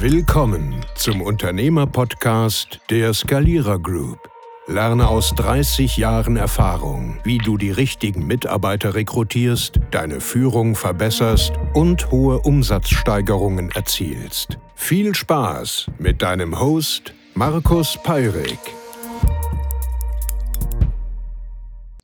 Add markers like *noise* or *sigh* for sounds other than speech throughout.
Willkommen zum Unternehmer-Podcast der Skalierer Group. Lerne aus 30 Jahren Erfahrung, wie du die richtigen Mitarbeiter rekrutierst, deine Führung verbesserst und hohe Umsatzsteigerungen erzielst. Viel Spaß mit deinem Host Markus Peirik.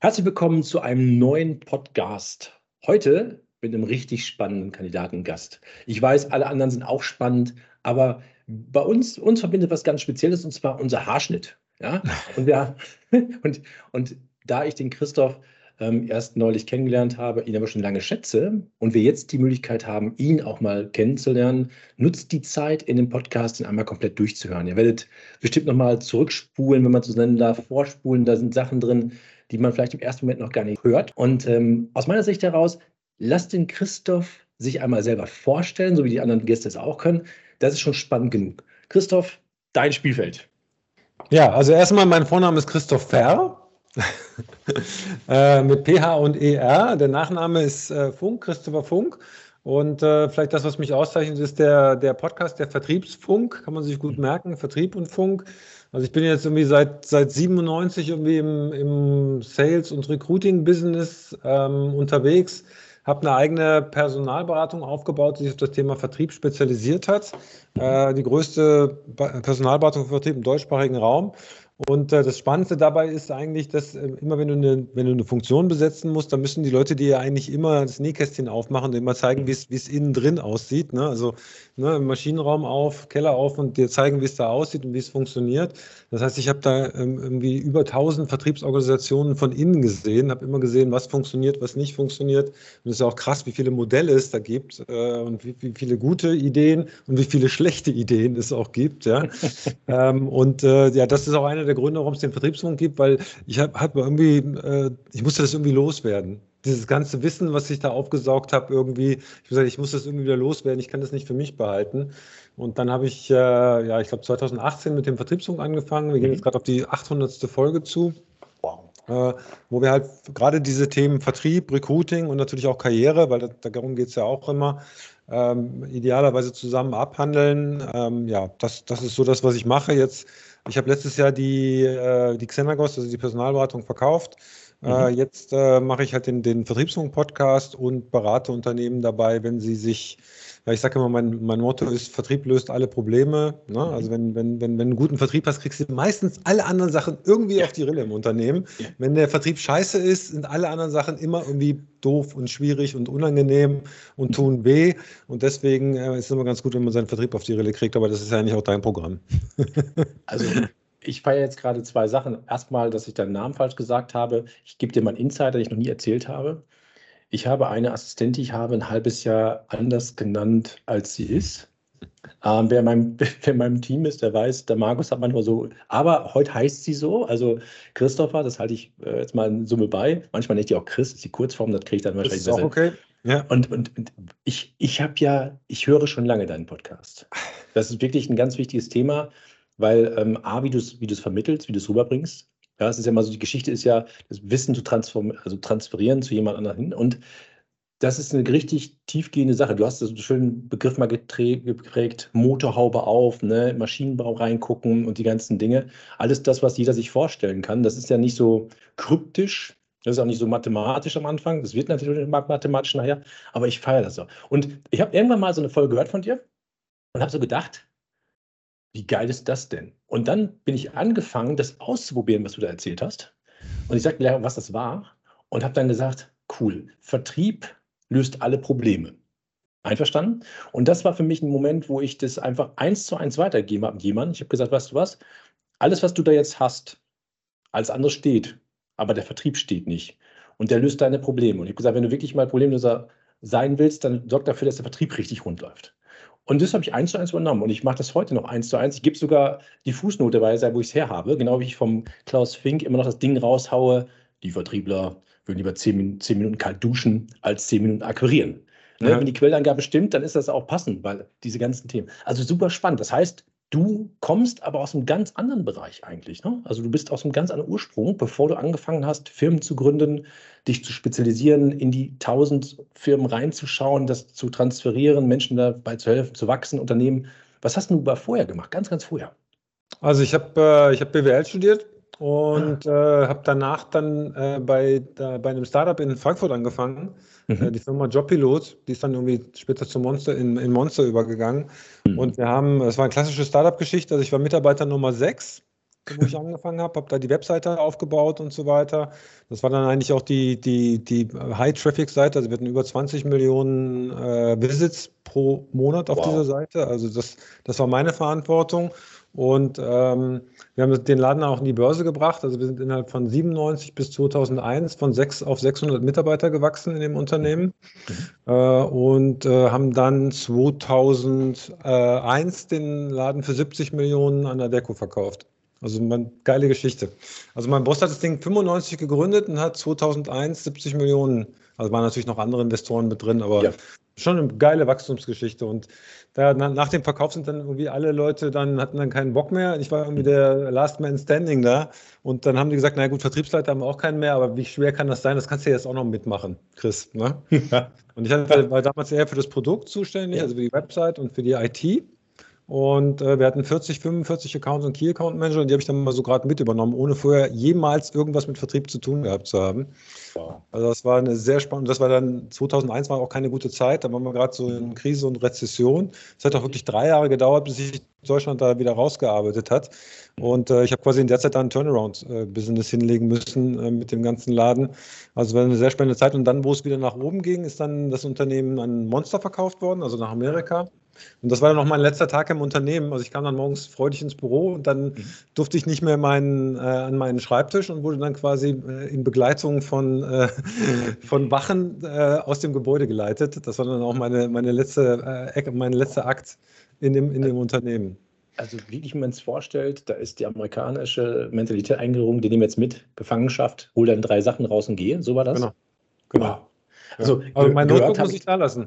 Herzlich willkommen zu einem neuen Podcast. Heute mit einem richtig spannenden Kandidatengast. Ich weiß, alle anderen sind auch spannend, aber bei uns, uns verbindet was ganz Spezielles und zwar unser Haarschnitt. Ja? *laughs* Und, wir, *laughs* und, und da ich den Christoph ähm, erst neulich kennengelernt habe, ihn aber schon lange schätze und wir jetzt die Möglichkeit haben, ihn auch mal kennenzulernen, nutzt die Zeit in dem Podcast, ihn einmal komplett durchzuhören. Ihr werdet bestimmt nochmal zurückspulen, wenn man so nennen darf, vorspulen. Da sind Sachen drin, die man vielleicht im ersten Moment noch gar nicht hört. Und ähm, aus meiner Sicht heraus, lasst den Christoph sich einmal selber vorstellen, so wie die anderen Gäste es auch können. Das ist schon spannend genug. Christoph, dein Spielfeld. Ja, also erstmal, mein Vorname ist Christoph Ferr. *laughs* äh, mit PH und ER. Der Nachname ist äh, Funk, Christopher Funk. Und äh, vielleicht das, was mich auszeichnet, ist der, der Podcast, der Vertriebsfunk, kann man sich gut merken, Vertrieb und Funk. Also ich bin jetzt irgendwie seit, seit 97 irgendwie im, im Sales- und Recruiting-Business ähm, unterwegs habe eine eigene Personalberatung aufgebaut, die sich auf das Thema Vertrieb spezialisiert hat. Äh, die größte Personalberatung für Vertrieb im deutschsprachigen Raum. Und äh, das Spannendste dabei ist eigentlich, dass äh, immer wenn du, eine, wenn du eine Funktion besetzen musst, dann müssen die Leute dir ja eigentlich immer das Nähkästchen aufmachen und immer zeigen, wie es innen drin aussieht. Ne? Also ne, Maschinenraum auf, Keller auf und dir zeigen, wie es da aussieht und wie es funktioniert. Das heißt, ich habe da ähm, irgendwie über 1000 Vertriebsorganisationen von innen gesehen, habe immer gesehen, was funktioniert, was nicht funktioniert. Und es ist ja auch krass, wie viele Modelle es da gibt äh, und wie, wie, viele gute Ideen und wie viele schlechte Ideen es auch gibt. Ja? *laughs* ähm, und äh, ja, das ist auch einer der der Gründe, warum es den Vertriebsfunk gibt, weil ich habe hab irgendwie, äh, ich musste das irgendwie loswerden. Dieses ganze Wissen, was ich da aufgesaugt habe, irgendwie, ich gesagt, ich muss das irgendwie wieder loswerden, ich kann das nicht für mich behalten. Und dann habe ich, äh, ja, ich glaube 2018 mit dem Vertriebsfunk angefangen. Wir gehen jetzt gerade auf die 800. Folge zu. Äh, wo wir halt gerade diese Themen Vertrieb, Recruiting und natürlich auch Karriere, weil das, darum geht es ja auch immer, ähm, idealerweise zusammen abhandeln. Ähm, ja, das, das ist so das, was ich mache. Jetzt ich habe letztes Jahr die, äh, die Xenagos, also die Personalberatung, verkauft. Äh, mhm. Äh, jetzt äh, mache ich halt den, den Vertriebsfunk-Podcast und berate Unternehmen dabei, wenn sie sich, ja, ich sage immer, mein, mein Motto ist, Vertrieb löst alle Probleme. Ne? Mhm. Also wenn, wenn, wenn, wenn du einen guten Vertrieb hast, kriegst du meistens alle anderen Sachen irgendwie ja. auf die Rille im Unternehmen. Ja. Wenn der Vertrieb scheiße ist, sind alle anderen Sachen immer irgendwie doof und schwierig und unangenehm und tun weh. Und deswegen äh, ist es immer ganz gut, wenn man seinen Vertrieb auf die Rille kriegt, aber das ist ja eigentlich auch dein Programm. *laughs* also ich feiere jetzt gerade zwei Sachen. Erstmal, dass ich deinen Namen falsch gesagt habe. Ich gebe dir mal einen Insider, den ich noch nie erzählt habe. Ich habe eine Assistentin, ich habe ein halbes Jahr anders genannt, als sie ist. Ähm, wer, in meinem, *laughs* wer in meinem Team ist, der weiß, der Markus hat manchmal so, aber heute heißt sie so, also Christopher, das halte ich äh, jetzt mal in Summe bei. Manchmal nicht die auch Chris, ist die Kurzform, das kriege ich dann wahrscheinlich das ist besser. Auch okay. Ja. Und, und, und ich, ich habe ja, ich höre schon lange deinen Podcast. Das ist wirklich ein ganz wichtiges Thema, weil ähm, A, wie du es wie vermittelst, wie du es rüberbringst. Ja, es ist ja mal so, die Geschichte ist ja, das Wissen zu transformieren, also transferieren zu jemand anderem hin. Und das ist eine richtig tiefgehende Sache. Du hast einen schönen Begriff mal geprägt, Motorhaube auf, ne, Maschinenbau reingucken und die ganzen Dinge. Alles das, was jeder sich vorstellen kann. Das ist ja nicht so kryptisch, das ist auch nicht so mathematisch am Anfang. Das wird natürlich mathematisch nachher, aber ich feiere das so. Und ich habe irgendwann mal so eine Folge gehört von dir und habe so gedacht, wie geil ist das denn? Und dann bin ich angefangen, das auszuprobieren, was du da erzählt hast. Und ich sagte, was das war und habe dann gesagt, cool, Vertrieb löst alle Probleme. Einverstanden? Und das war für mich ein Moment, wo ich das einfach eins zu eins weitergegeben habe jemandem. Ich habe gesagt, weißt du was? Alles, was du da jetzt hast, alles andere steht, aber der Vertrieb steht nicht. Und der löst deine Probleme. Und ich habe gesagt, wenn du wirklich mal Problemlöser sein willst, dann sorg dafür, dass der Vertrieb richtig rund läuft. Und das habe ich eins zu eins übernommen. Und ich mache das heute noch eins zu eins. Ich gebe sogar die Fußnote bei, wo ich es herhabe, genau wie ich vom Klaus Fink immer noch das Ding raushaue. Die Vertriebler würden lieber zehn Minuten, zehn Minuten kalt duschen als zehn Minuten akquirieren. Ne? Ja. Wenn die Quellangabe stimmt, dann ist das auch passend, weil diese ganzen Themen. Also super spannend. Das heißt, du kommst aber aus einem ganz anderen Bereich eigentlich. Ne? Also du bist aus einem ganz anderen Ursprung, bevor du angefangen hast, Firmen zu gründen, dich zu spezialisieren, in die tausend Firmen reinzuschauen, das zu transferieren, Menschen dabei zu helfen, zu wachsen, Unternehmen Was hast du vorher gemacht? Ganz, ganz vorher. Also ich habe äh, hab BWL studiert und ah. äh, habe danach dann äh, bei, da, bei einem Startup in Frankfurt angefangen. Mhm. Äh, die Firma Jobpilot, die ist dann irgendwie später zu Monster in, in Monster übergegangen. Mhm. Und wir haben, es war eine klassische Startup-Geschichte. Also ich war Mitarbeiter Nummer 6 wo ich *laughs* angefangen habe, habe da die Webseite aufgebaut und so weiter. Das war dann eigentlich auch die, die, die High-Traffic-Seite. Also wir hatten über 20 Millionen äh, Visits pro Monat auf wow. dieser Seite. Also das, das war meine Verantwortung. Und ähm, wir haben den Laden auch in die Börse gebracht. Also wir sind innerhalb von 97 bis 2001 von 6 auf 600 Mitarbeiter gewachsen in dem Unternehmen mhm. äh, und äh, haben dann 2001 den Laden für 70 Millionen an der Deko verkauft. Also eine geile Geschichte. Also mein Boss hat das Ding 95 gegründet und hat 2001 70 Millionen, also waren natürlich noch andere Investoren mit drin, aber ja. schon eine geile Wachstumsgeschichte. Und da, nach dem Verkauf sind dann irgendwie alle Leute dann, hatten dann keinen Bock mehr. Ich war irgendwie der Last Man Standing da. Und dann haben die gesagt, na gut, Vertriebsleiter haben wir auch keinen mehr, aber wie schwer kann das sein? Das kannst du ja jetzt auch noch mitmachen, Chris. Ne? *laughs* Und ich hatte, war damals eher für das Produkt zuständig, also für die Website und für die IT. Und äh, wir hatten 40, 45 Accounts und Key Account Manager und die habe ich dann mal so gerade mit übernommen, ohne vorher jemals irgendwas mit Vertrieb zu tun gehabt zu haben. Wow. Also das war eine sehr spannende, das war dann 2001 war auch keine gute Zeit, da waren wir gerade so in Krise und Rezession. Es hat auch wirklich drei Jahre gedauert, bis sich Deutschland da wieder rausgearbeitet hat. Und äh, ich habe quasi in der Zeit dann ein Turnaround-Business äh, hinlegen müssen äh, mit dem ganzen Laden. Also war eine sehr spannende Zeit. Und dann, wo es wieder nach oben ging, ist dann das Unternehmen an Monster verkauft worden, also nach Amerika. Und das war dann auch mein letzter Tag im Unternehmen. Also ich kam dann morgens freudig ins Büro und dann mhm. durfte ich nicht mehr meinen, äh, an meinen Schreibtisch und wurde dann quasi äh, in Begleitung von, äh, *laughs* von Wachen äh, aus dem Gebäude geleitet. Das war dann auch meine, meine letzte, äh, mein letzter Akt in dem, in dem Unternehmen. Also wie man es vorstellt, da ist die amerikanische Mentalität eingerungen, die nehmen jetzt mit, Gefangenschaft, hol dann drei Sachen raus und gehe. So war das? Genau. genau. Wow. Also, Aber mein Notebook muss ich da lassen.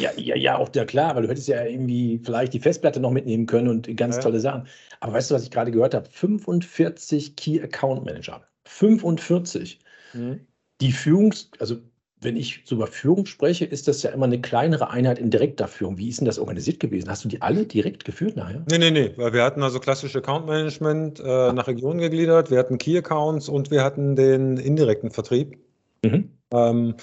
Ja, ja, ja, auch ja klar, weil du hättest ja irgendwie vielleicht die Festplatte noch mitnehmen können und ganz ja. tolle Sachen. Aber weißt du, was ich gerade gehört habe? 45 Key Account Manager. 45. Mhm. Die Führungs-, also wenn ich so über Führung spreche, ist das ja immer eine kleinere Einheit in direkter Führung. Wie ist denn das organisiert gewesen? Hast du die alle direkt geführt nachher? Nee, nee, nee. Wir hatten also klassische Account Management äh, nach Regionen gegliedert, wir hatten Key Accounts und wir hatten den indirekten Vertrieb. Mhm. Ähm,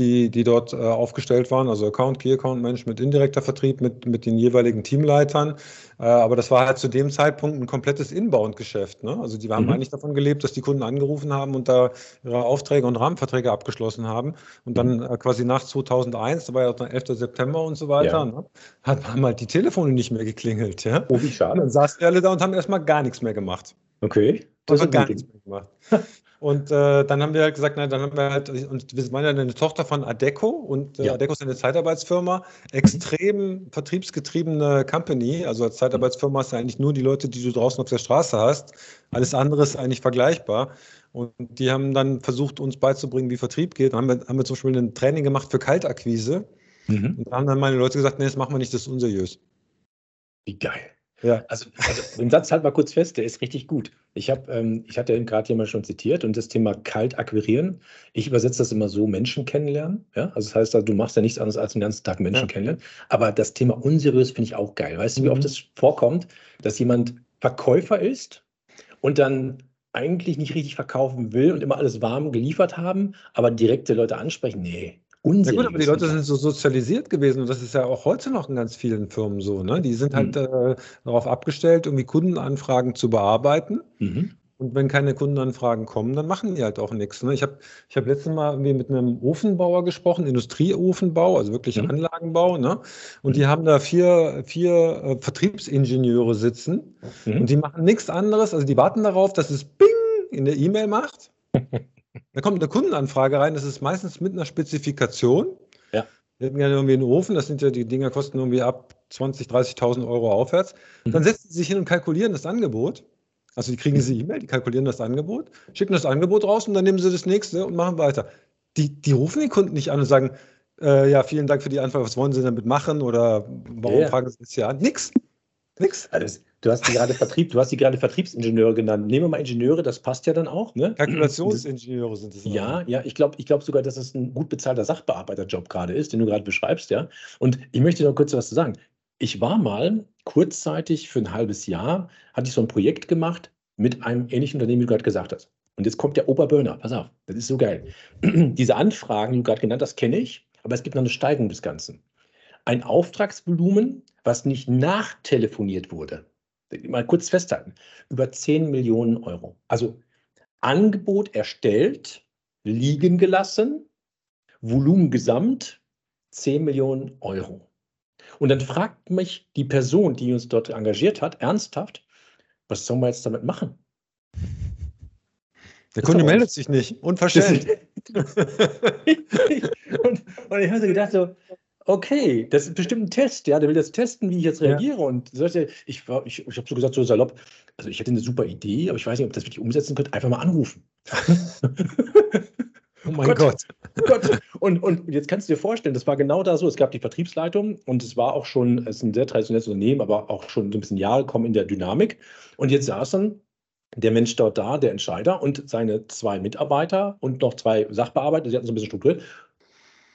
die, die dort äh, aufgestellt waren, also Account, Key Account Management, indirekter Vertrieb mit, mit den jeweiligen Teamleitern. Äh, aber das war halt zu dem Zeitpunkt ein komplettes Inbound-Geschäft. Ne? Also die haben mhm. eigentlich davon gelebt, dass die Kunden angerufen haben und da ihre Aufträge und Rahmenverträge abgeschlossen haben. Und dann mhm. äh, quasi nach 2001, da war ja auch der 11. September und so weiter, ja. ne? hat, haben halt die Telefone nicht mehr geklingelt. Ja? Oh, wie schade. Und dann saßen wir alle da und haben erstmal gar nichts mehr gemacht. Okay. Das haben gar nichts mehr gemacht. *laughs* Und äh, dann haben wir halt gesagt, na, dann haben wir halt, und wir waren ja eine Tochter von Adeco und äh, ja. Adeco ist eine Zeitarbeitsfirma, extrem vertriebsgetriebene Company. Also als Zeitarbeitsfirma hast du eigentlich nur die Leute, die du draußen auf der Straße hast. Alles andere ist eigentlich vergleichbar. Und die haben dann versucht, uns beizubringen, wie Vertrieb geht. Dann haben wir, haben wir zum Beispiel ein Training gemacht für Kaltakquise. Mhm. Und da haben dann meine Leute gesagt, nee, das machen wir nicht, das ist unseriös. Wie geil. Ja. Also, also den Satz halt mal kurz fest, der ist richtig gut. Ich habe, ähm, ich hatte gerade jemand schon zitiert und das Thema kalt akquirieren. Ich übersetze das immer so: Menschen kennenlernen. Ja, also das heißt, du machst ja nichts anderes als den ganzen Tag Menschen ja. kennenlernen. Aber das Thema unseriös finde ich auch geil. Weißt du, wie oft es mhm. vorkommt, dass jemand Verkäufer ist und dann eigentlich nicht richtig verkaufen will und immer alles warm geliefert haben, aber direkte Leute ansprechen? Nee, Unsinn. Ja gut, aber die Leute sind so sozialisiert gewesen und das ist ja auch heute noch in ganz vielen Firmen so. Ne? Die sind halt mhm. äh, darauf abgestellt, irgendwie Kundenanfragen zu bearbeiten. Mhm. Und wenn keine Kundenanfragen kommen, dann machen die halt auch nichts. Ne? Ich habe ich hab letztes Mal irgendwie mit einem Ofenbauer gesprochen, Industrieofenbau, also wirklich mhm. Anlagenbau. Ne? Und die mhm. haben da vier, vier äh, Vertriebsingenieure sitzen mhm. und die machen nichts anderes. Also die warten darauf, dass es Bing in der E-Mail macht. *laughs* Da kommt eine Kundenanfrage rein, das ist meistens mit einer Spezifikation. Ja. Wir hätten gerne irgendwie einen Ofen, das sind ja die Dinger, kosten irgendwie ab 20.000, 30.000 Euro aufwärts. Mhm. Dann setzen sie sich hin und kalkulieren das Angebot. Also die kriegen diese E-Mail, die kalkulieren das Angebot, schicken das Angebot raus und dann nehmen sie das nächste und machen weiter. Die, die rufen den Kunden nicht an und sagen, äh, ja, vielen Dank für die Anfrage, was wollen Sie damit machen oder warum ja. fragen Sie das hier an? Nix. Nix. Also Du hast die gerade *laughs* Vertrieb, du hast die gerade Vertriebsingenieure genannt. Nehmen wir mal Ingenieure, das passt ja dann auch. Ne? Kalkulationsingenieure sind es. Ja, ja, ich glaube ich glaub sogar, dass es ein gut bezahlter Sachbearbeiterjob gerade ist, den du gerade beschreibst, ja. Und ich möchte noch kurz was zu sagen. ich war mal kurzzeitig für ein halbes Jahr, hatte ich so ein Projekt gemacht mit einem ähnlichen Unternehmen, wie du gerade gesagt hast. Und jetzt kommt der Oberburner. Pass auf, das ist so geil. *clears throat* Diese Anfragen, die du gerade genannt hast, kenne ich, aber es gibt noch eine Steigerung des Ganzen. Ein Auftragsvolumen, was nicht nachtelefoniert wurde, mal kurz festhalten, über 10 Millionen Euro. Also Angebot erstellt, liegen gelassen, Volumen gesamt 10 Millionen Euro. Und dann fragt mich die Person, die uns dort engagiert hat, ernsthaft, was sollen wir jetzt damit machen? *laughs* Der Kunde meldet sich nicht. Unverständlich. *laughs* und, und ich habe so gedacht, so, okay, das ist bestimmt ein Test, ja, der will jetzt testen, wie ich jetzt reagiere. Ja. Und ich, ich, ich habe so gesagt, so salopp, also ich hätte eine super Idee, aber ich weiß nicht, ob das wirklich umsetzen könnte, einfach mal anrufen. *laughs* oh mein Gott. Gott. Gott. Und, und jetzt kannst du dir vorstellen, das war genau da so. Es gab die Vertriebsleitung und es war auch schon, es ist ein sehr traditionelles Unternehmen, aber auch schon so ein bisschen Jahre gekommen in der Dynamik. Und jetzt saßen der Mensch dort da, der Entscheider und seine zwei Mitarbeiter und noch zwei Sachbearbeiter, sie hatten so ein bisschen Struktur.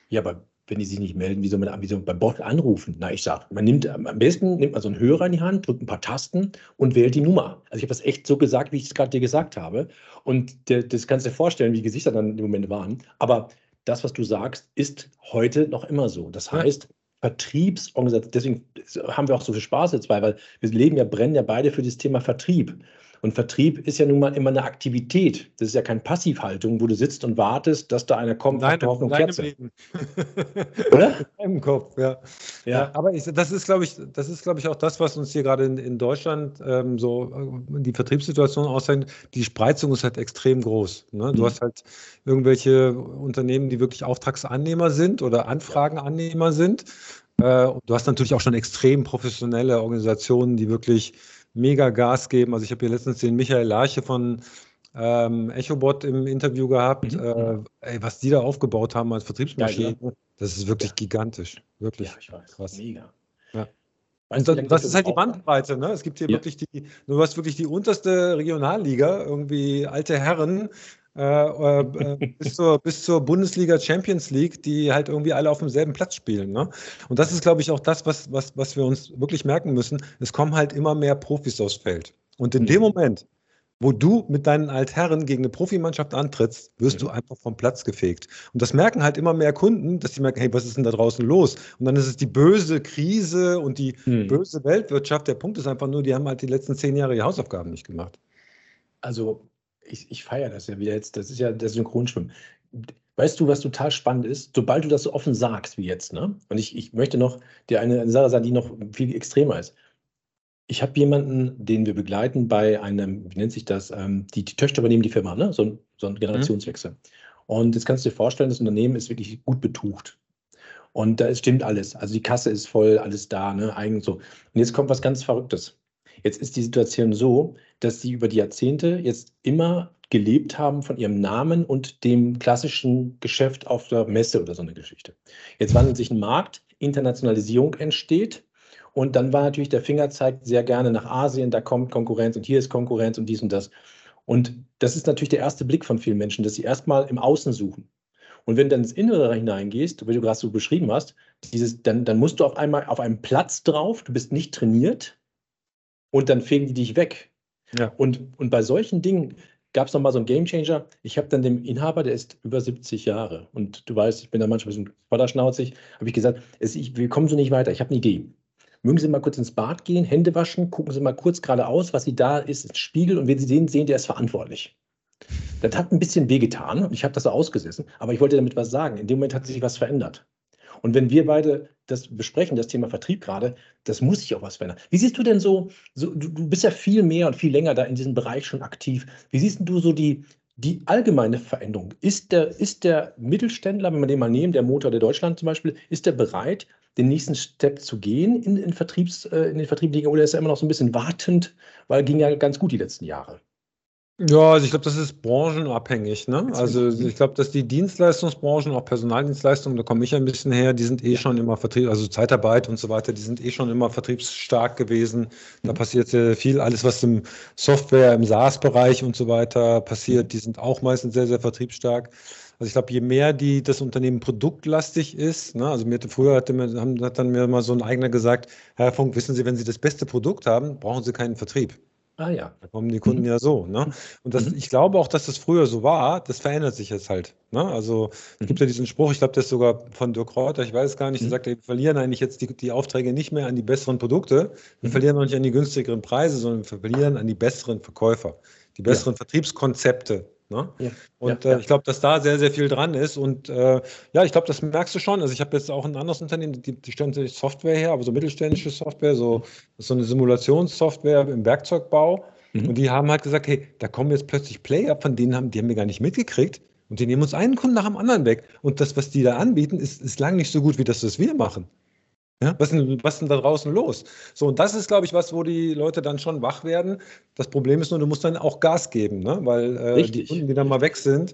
Ja, aber wenn die sich nicht melden, wie soll man, wie soll man beim Bot anrufen? Na, ich sage, man nimmt am besten nimmt man so einen Hörer in die Hand, drückt ein paar Tasten und wählt die Nummer. Also ich habe das echt so gesagt, wie ich es gerade dir gesagt habe. Und der, das kannst du dir vorstellen, wie die Gesichter dann im Moment waren. Aber das, was du sagst, ist heute noch immer so. Das heißt, Vertriebsorganisation, deswegen haben wir auch so viel Spaß jetzt bei, weil wir leben ja, brennen ja beide für das Thema Vertrieb. Und Vertrieb ist ja nun mal immer eine Aktivität. Das ist ja keine Passivhaltung, wo du sitzt und wartest, dass da einer kommt. Nein, Hoffnung, Kerze. *laughs* Oder? Im Kopf, ja. ja. ja aber ich, das ist, glaube ich, das ist, glaube ich, auch das, was uns hier gerade in, in Deutschland ähm, so äh, die Vertriebssituation auszeichnet. Die Spreizung ist halt extrem groß. Ne? Du mhm. hast halt irgendwelche Unternehmen, die wirklich Auftragsannehmer sind oder Anfragenannehmer sind. Äh, du hast natürlich auch schon extrem professionelle Organisationen, die wirklich mega Gas geben. Also ich habe hier letztens den Michael Larche von ähm, EchoBot im Interview gehabt. Mhm. Äh, ey, was die da aufgebaut haben als Vertriebsmaschine, ja, das ist wirklich ja. gigantisch. Wirklich ja, ich weiß. krass. Mega. Und das, das ist halt die Bandbreite, ne? Es gibt hier wirklich die, du hast wirklich die unterste Regionalliga, irgendwie alte Herren, äh, äh, bis, zur, bis zur Bundesliga Champions League, die halt irgendwie alle auf demselben Platz spielen. Ne? Und das ist, glaube ich, auch das, was, was, was wir uns wirklich merken müssen. Es kommen halt immer mehr Profis aufs Feld. Und in mhm. dem Moment, wo du mit deinen Altherren gegen eine Profimannschaft antrittst, wirst mhm. du einfach vom Platz gefegt. Und das merken halt immer mehr Kunden, dass sie merken, hey, was ist denn da draußen los? Und dann ist es die böse Krise und die mhm. böse Weltwirtschaft. Der Punkt ist einfach nur, die haben halt die letzten zehn Jahre ihre Hausaufgaben nicht gemacht. Also ich, ich feiere das ja wieder jetzt, das ist ja das Synchronschwimmen. Weißt du, was total spannend ist? Sobald du das so offen sagst wie jetzt, ne? Und ich, ich möchte noch dir eine, eine Sache sagen, die noch viel extremer ist. Ich habe jemanden, den wir begleiten bei einem, wie nennt sich das, ähm, die, die Töchter übernehmen die Firma, ne? So ein, so ein Generationswechsel. Mhm. Und jetzt kannst du dir vorstellen, das Unternehmen ist wirklich gut betucht. Und da stimmt alles. Also die Kasse ist voll, alles da, ne? Eigen so. Und jetzt kommt was ganz Verrücktes. Jetzt ist die Situation so, dass sie über die Jahrzehnte jetzt immer gelebt haben von ihrem Namen und dem klassischen Geschäft auf der Messe oder so eine Geschichte. Jetzt wandelt sich ein Markt, Internationalisierung entsteht und dann war natürlich der Fingerzeig sehr gerne nach Asien, da kommt Konkurrenz und hier ist Konkurrenz und dies und das. Und das ist natürlich der erste Blick von vielen Menschen, dass sie erstmal im Außen suchen. Und wenn du dann ins Innere hineingehst, wie du gerade so beschrieben hast, dieses, dann, dann musst du auf einmal auf einem Platz drauf, du bist nicht trainiert und dann fegen die dich weg. Ja. Und, und bei solchen Dingen gab es nochmal so einen Gamechanger. Ich habe dann dem Inhaber, der ist über 70 Jahre und du weißt, ich bin da manchmal ein bisschen vorderschnauzig, habe ich gesagt, es, ich, wir kommen so nicht weiter, ich habe eine Idee. Mögen Sie mal kurz ins Bad gehen, Hände waschen, gucken Sie mal kurz geradeaus, was Sie da ist, ins Spiegel und wenn Sie den sehen, der ist verantwortlich. Das hat ein bisschen wehgetan und ich habe das so ausgesessen, aber ich wollte damit was sagen. In dem Moment hat sich was verändert. Und wenn wir beide das besprechen, das Thema Vertrieb gerade, das muss sich auch was verändern. Wie siehst du denn so, so du, du, bist ja viel mehr und viel länger da in diesem Bereich schon aktiv. Wie siehst du so die, die allgemeine Veränderung? Ist der, ist der Mittelständler, wenn wir den mal nehmen, der Motor der Deutschland zum Beispiel, ist der bereit, den nächsten Step zu gehen in, in, Vertriebs, äh, in den Vertrieb oder ist er immer noch so ein bisschen wartend, weil ging ja ganz gut die letzten Jahre? Ja, also ich glaube, das ist branchenabhängig. Ne? Also ich glaube, dass die Dienstleistungsbranchen, auch Personaldienstleistungen, da komme ich ein bisschen her, die sind eh schon immer Vertrieb, also Zeitarbeit und so weiter, die sind eh schon immer vertriebsstark gewesen. Da mhm. passiert sehr viel. Alles, was im Software, im SaaS-Bereich und so weiter passiert, die sind auch meistens sehr, sehr vertriebsstark. Also ich glaube, je mehr die, das Unternehmen produktlastig ist, ne, also mir früher hatte haben, hat dann mir mal so ein eigener gesagt, Herr Funk, wissen Sie, wenn Sie das beste Produkt haben, brauchen Sie keinen Vertrieb. Ah ja. Da kommen die Kunden mhm. ja so. Ne? Und das, mhm. ich glaube auch, dass das früher so war, das verändert sich jetzt halt. Ne? Also es gibt ja diesen Spruch, ich glaube, der ist sogar von Dirk Reuter, ich weiß es gar nicht, der mhm. sagt, wir verlieren eigentlich jetzt die, die Aufträge nicht mehr an die besseren Produkte, wir mhm. verlieren auch nicht an die günstigeren Preise, sondern wir verlieren an die besseren Verkäufer, die besseren ja. Vertriebskonzepte. Ne? Ja, und ja, äh, ich glaube, dass da sehr, sehr viel dran ist. Und äh, ja, ich glaube, das merkst du schon. Also ich habe jetzt auch ein anderes Unternehmen, die, die stellen sich Software her, aber so mittelständische Software, so, so eine Simulationssoftware im Werkzeugbau. Mhm. Und die haben halt gesagt, hey, da kommen jetzt plötzlich Player, von denen haben, die haben wir gar nicht mitgekriegt. Und die nehmen uns einen Kunden nach dem anderen weg. Und das, was die da anbieten, ist, ist lang nicht so gut wie das, was wir machen. Ja, was, ist denn, was denn da draußen los? So, und das ist, glaube ich, was, wo die Leute dann schon wach werden. Das Problem ist nur, du musst dann auch Gas geben, ne? weil äh, die Kunden, die dann mal weg sind,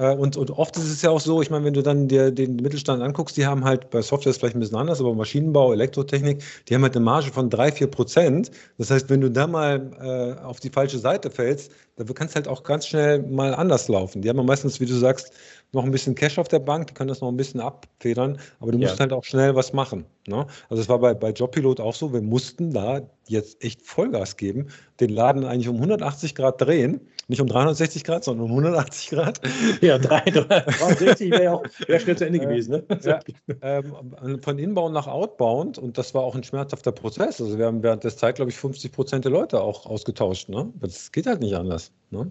äh, und, und oft ist es ja auch so, ich meine, wenn du dann dir den Mittelstand anguckst, die haben halt bei Software ist vielleicht ein bisschen anders, aber Maschinenbau, Elektrotechnik, die haben halt eine Marge von 3, 4 Prozent. Das heißt, wenn du da mal äh, auf die falsche Seite fällst, dann kannst halt auch ganz schnell mal anders laufen. Die haben ja meistens, wie du sagst, noch ein bisschen Cash auf der Bank, die können das noch ein bisschen abfedern, aber du musst ja. halt auch schnell was machen. Ne? Also es war bei, bei Jobpilot auch so, wir mussten da jetzt echt Vollgas geben, den Laden eigentlich um 180 Grad drehen, nicht um 360 Grad, sondern um 180 Grad. *laughs* Ja, 360 wäre ja auch wär schnell zu Ende gewesen. Ne? Ja, *laughs* ähm, von Inbound nach Outbound und das war auch ein schmerzhafter Prozess. Also wir haben während der Zeit, glaube ich, 50 Prozent der Leute auch ausgetauscht. Ne? Das geht halt nicht anders. Ne?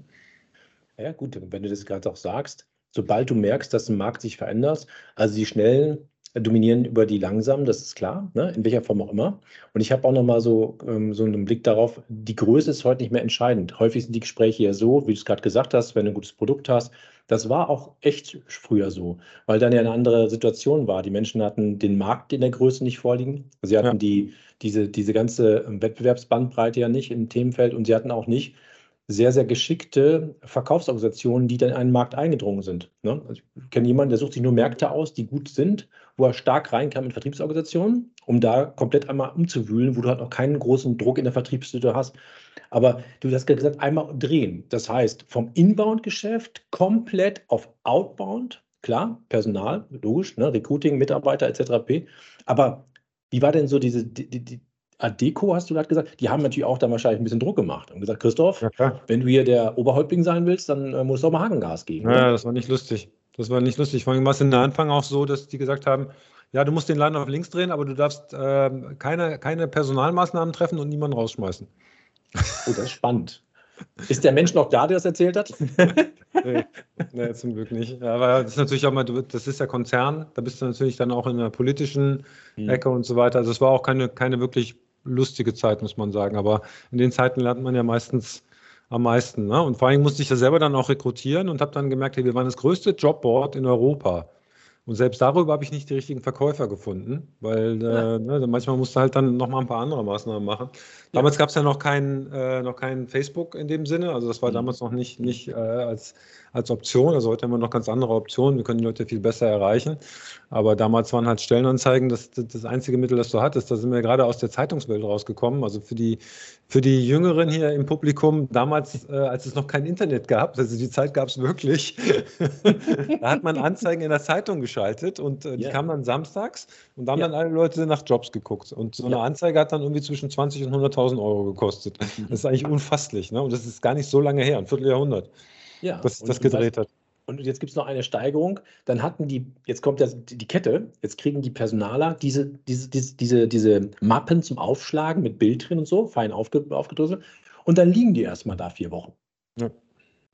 Ja, gut, wenn du das gerade auch sagst, sobald du merkst, dass ein Markt sich verändert, also die schnellen dominieren über die langsamen, das ist klar, ne? in welcher Form auch immer. Und ich habe auch nochmal so, ähm, so einen Blick darauf, die Größe ist heute nicht mehr entscheidend. Häufig sind die Gespräche ja so, wie du es gerade gesagt hast, wenn du ein gutes Produkt hast. Das war auch echt früher so, weil dann ja eine andere Situation war. Die Menschen hatten den Markt in der Größe nicht vorliegen. Sie hatten ja. die, diese, diese ganze Wettbewerbsbandbreite ja nicht im Themenfeld und sie hatten auch nicht sehr, sehr geschickte Verkaufsorganisationen, die dann in einen Markt eingedrungen sind. Ne? Also ich kenne jemanden, der sucht sich nur Märkte aus, die gut sind, wo er stark reinkam in Vertriebsorganisationen, um da komplett einmal umzuwühlen, wo du halt auch keinen großen Druck in der Vertriebssituation hast. Aber du hast gesagt, einmal drehen. Das heißt, vom Inbound-Geschäft komplett auf Outbound, klar, Personal, logisch, ne? Recruiting, Mitarbeiter etc. Aber wie war denn so diese, die, die, Adeco, hast du gerade gesagt, die haben natürlich auch dann wahrscheinlich ein bisschen Druck gemacht und gesagt, Christoph, ja, wenn du hier der Oberhäuptling sein willst, dann äh, musst du auch mal Hakengas geben. Ja, das war nicht lustig. Das war nicht lustig. Vor allem war es in der Anfang auch so, dass die gesagt haben, ja, du musst den Laden auf links drehen, aber du darfst äh, keine, keine Personalmaßnahmen treffen und niemanden rausschmeißen. Oh, das ist spannend. Ist der Mensch noch da, der das erzählt hat? *laughs* nee, nee, zum Glück nicht. Aber das ist natürlich auch mal, das ist ja Konzern, da bist du natürlich dann auch in der politischen hm. Ecke und so weiter. Also es war auch keine, keine wirklich lustige Zeit, muss man sagen. Aber in den Zeiten lernt man ja meistens am meisten. Ne? Und vor allem musste ich ja selber dann auch rekrutieren und habe dann gemerkt, hey, wir waren das größte Jobboard in Europa. Und selbst darüber habe ich nicht die richtigen Verkäufer gefunden, weil ja. äh, ne, manchmal musste halt dann nochmal ein paar andere Maßnahmen machen. Damals ja. gab es ja noch kein, äh, noch kein Facebook in dem Sinne, also das war mhm. damals noch nicht, nicht äh, als als Option. Also heute haben wir noch ganz andere Optionen. Wir können die Leute viel besser erreichen. Aber damals waren halt Stellenanzeigen das, das einzige Mittel, das du hattest. Da sind wir gerade aus der Zeitungswelt rausgekommen. Also für die, für die Jüngeren hier im Publikum, damals, äh, als es noch kein Internet gab, also die Zeit gab es wirklich, *laughs* da hat man Anzeigen in der Zeitung geschaltet und äh, die yeah. kamen dann samstags und da haben ja. dann alle Leute nach Jobs geguckt. Und so eine ja. Anzeige hat dann irgendwie zwischen 20 und 100.000 Euro gekostet. Das ist eigentlich unfasslich. Ne? Und das ist gar nicht so lange her, ein Vierteljahrhundert ja, dass das gedreht hat. Und jetzt gibt es noch eine Steigerung. Dann hatten die, jetzt kommt das, die Kette, jetzt kriegen die Personaler diese, diese, diese, diese, diese Mappen zum Aufschlagen mit Bild drin und so, fein aufge, aufgedröselt. Und dann liegen die erstmal da vier Wochen. Ja.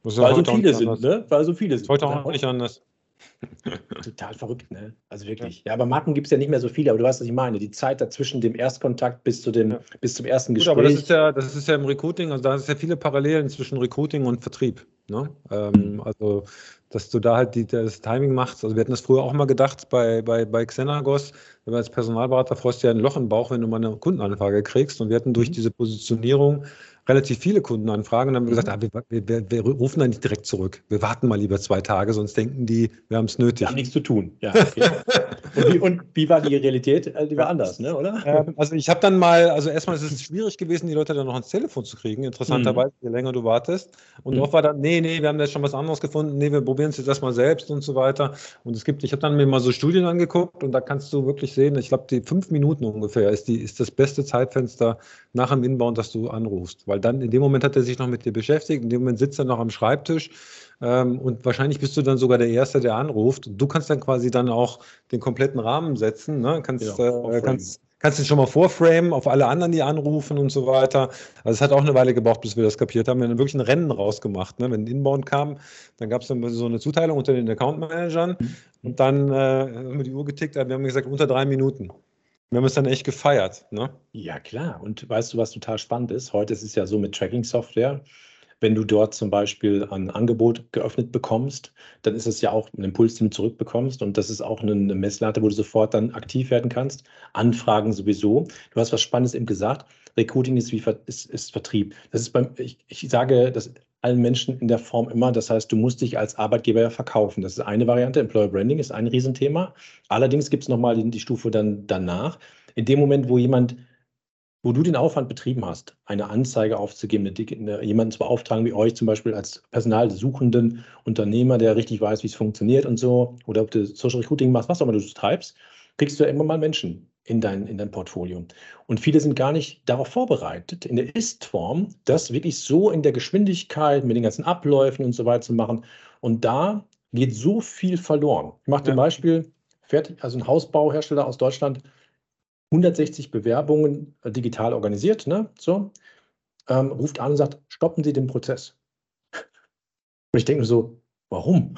Weil so viele sind, ne? Weil so viele sind. Heute auch nicht anders. Total verrückt, ne? Also wirklich. Ja, ja aber Mappen gibt es ja nicht mehr so viele, aber du weißt, was ich meine. Die Zeit dazwischen dem Erstkontakt bis, zu dem, ja. bis zum ersten Gespräch. Gut, aber das ist, ja, das ist ja im Recruiting, also da ist ja viele Parallelen zwischen Recruiting und Vertrieb. Ne? Ähm, mhm. Also, dass du da halt die, das Timing machst. Also, wir hatten das früher auch mal gedacht bei, bei, bei Xenagos, wenn du als Personalberater freust du ja ein Loch im Bauch, wenn du mal eine Kundenanfrage kriegst. Und wir hatten durch mhm. diese Positionierung relativ viele Kundenanfragen und dann haben wir gesagt, ah, wir, wir, wir, rufen da nicht direkt zurück. Wir warten mal lieber zwei Tage, sonst denken die, wir haben es nötig. Wir haben nichts zu tun. Ja, *laughs* okay. und, wie, und, wie, war die Realität? Äh, die war anders, ne, oder? Ähm, also ich habe dann mal, also erstmal ist es schwierig gewesen, die Leute dann noch ans Telefon zu kriegen, interessanterweise, mhm. je länger du wartest. Und mhm. oft war dann, nee, nee, wir haben da schon was anderes gefunden, nee, wir probieren es jetzt erstmal selbst und so weiter. Und es gibt, ich habe dann mir mal so Studien angeguckt und da kannst du wirklich sehen, ich glaube, die fünf Minuten ungefähr ist, die, ist das beste Zeitfenster nach dem Inbound, dass du anrufst. Weil dann in dem Moment hat er sich noch mit dir beschäftigt, in dem Moment sitzt er noch am Schreibtisch ähm, und wahrscheinlich bist du dann sogar der Erste, der anruft. Du kannst dann quasi dann auch den kompletten Rahmen setzen, ne? kannst, ja, äh, kannst, kannst ihn schon mal vorframen auf alle anderen, die anrufen und so weiter. Also es hat auch eine Weile gebraucht, bis wir das kapiert haben. Wir haben wirklich ein Rennen rausgemacht. Ne? Wenn ein Inbound kam, dann gab es so eine Zuteilung unter den Account Managern mhm. und dann äh, haben wir die Uhr getickt, wir haben gesagt, unter drei Minuten. Wir haben es dann echt gefeiert. Ne? Ja, klar. Und weißt du, was total spannend ist? Heute ist es ja so mit Tracking-Software. Wenn du dort zum Beispiel ein Angebot geöffnet bekommst, dann ist es ja auch ein Impuls, den du zurückbekommst. Und das ist auch eine Messlatte, wo du sofort dann aktiv werden kannst. Anfragen sowieso. Du hast was Spannendes eben gesagt. Recruiting ist wie ist, ist Vertrieb. Das ist beim, ich, ich sage das allen Menschen in der Form immer. Das heißt, du musst dich als Arbeitgeber ja verkaufen. Das ist eine Variante. Employer Branding ist ein Riesenthema. Allerdings gibt es nochmal die, die Stufe dann danach. In dem Moment, wo jemand wo du den Aufwand betrieben hast, eine Anzeige aufzugeben, eine, jemanden zu beauftragen wie euch zum Beispiel als personalsuchenden Unternehmer, der richtig weiß, wie es funktioniert und so, oder ob du Social Recruiting machst, was auch immer du treibst, kriegst du ja immer mal Menschen in dein, in dein Portfolio. Und viele sind gar nicht darauf vorbereitet, in der Ist-Form, das wirklich so in der Geschwindigkeit mit den ganzen Abläufen und so weiter zu machen. Und da geht so viel verloren. Ich mache ja. zum Beispiel fertig, also ein Hausbauhersteller aus Deutschland, 160 Bewerbungen äh, digital organisiert, ne? So, ähm, ruft an und sagt, stoppen Sie den Prozess. Und ich denke mir so, warum?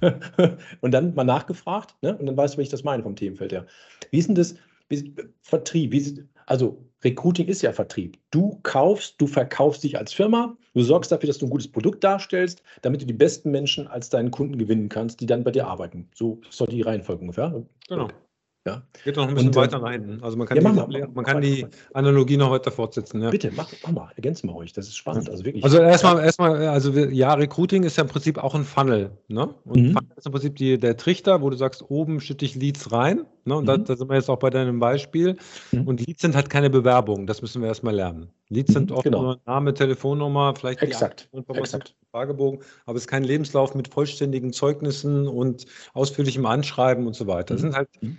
*laughs* und dann mal nachgefragt, ne? Und dann weißt du, wie ich das meine vom Themenfeld her. Wie ist denn das? Wie, Vertrieb, wie, also Recruiting ist ja Vertrieb. Du kaufst, du verkaufst dich als Firma, du sorgst dafür, dass du ein gutes Produkt darstellst, damit du die besten Menschen als deinen Kunden gewinnen kannst, die dann bei dir arbeiten. So soll die Reihenfolge ungefähr. Genau. Ja. Geht noch ein bisschen und, äh, weiter nach hinten. Also man kann, ja, die, mal, man kann die Analogie noch weiter fortsetzen. Ja. Bitte, mach, mach mal, ergänze mal euch. Das ist spannend. Also wirklich. Also erstmal, erstmal, also ja, Recruiting ist ja im Prinzip auch ein Funnel. Ne? Und mhm. Funnel ist im Prinzip die, der Trichter, wo du sagst, oben schütte ich Leads rein. Ne? Und mhm. da, da, sind wir jetzt auch bei deinem Beispiel. Mhm. Und Leads sind halt keine Bewerbungen. Das müssen wir erstmal lernen. Leads sind mhm, oft genau. nur Name, Telefonnummer, vielleicht Exakt. Exakt. Fragebogen, aber es ist kein Lebenslauf mit vollständigen Zeugnissen und ausführlichem Anschreiben und so weiter. Das mhm. sind halt mhm.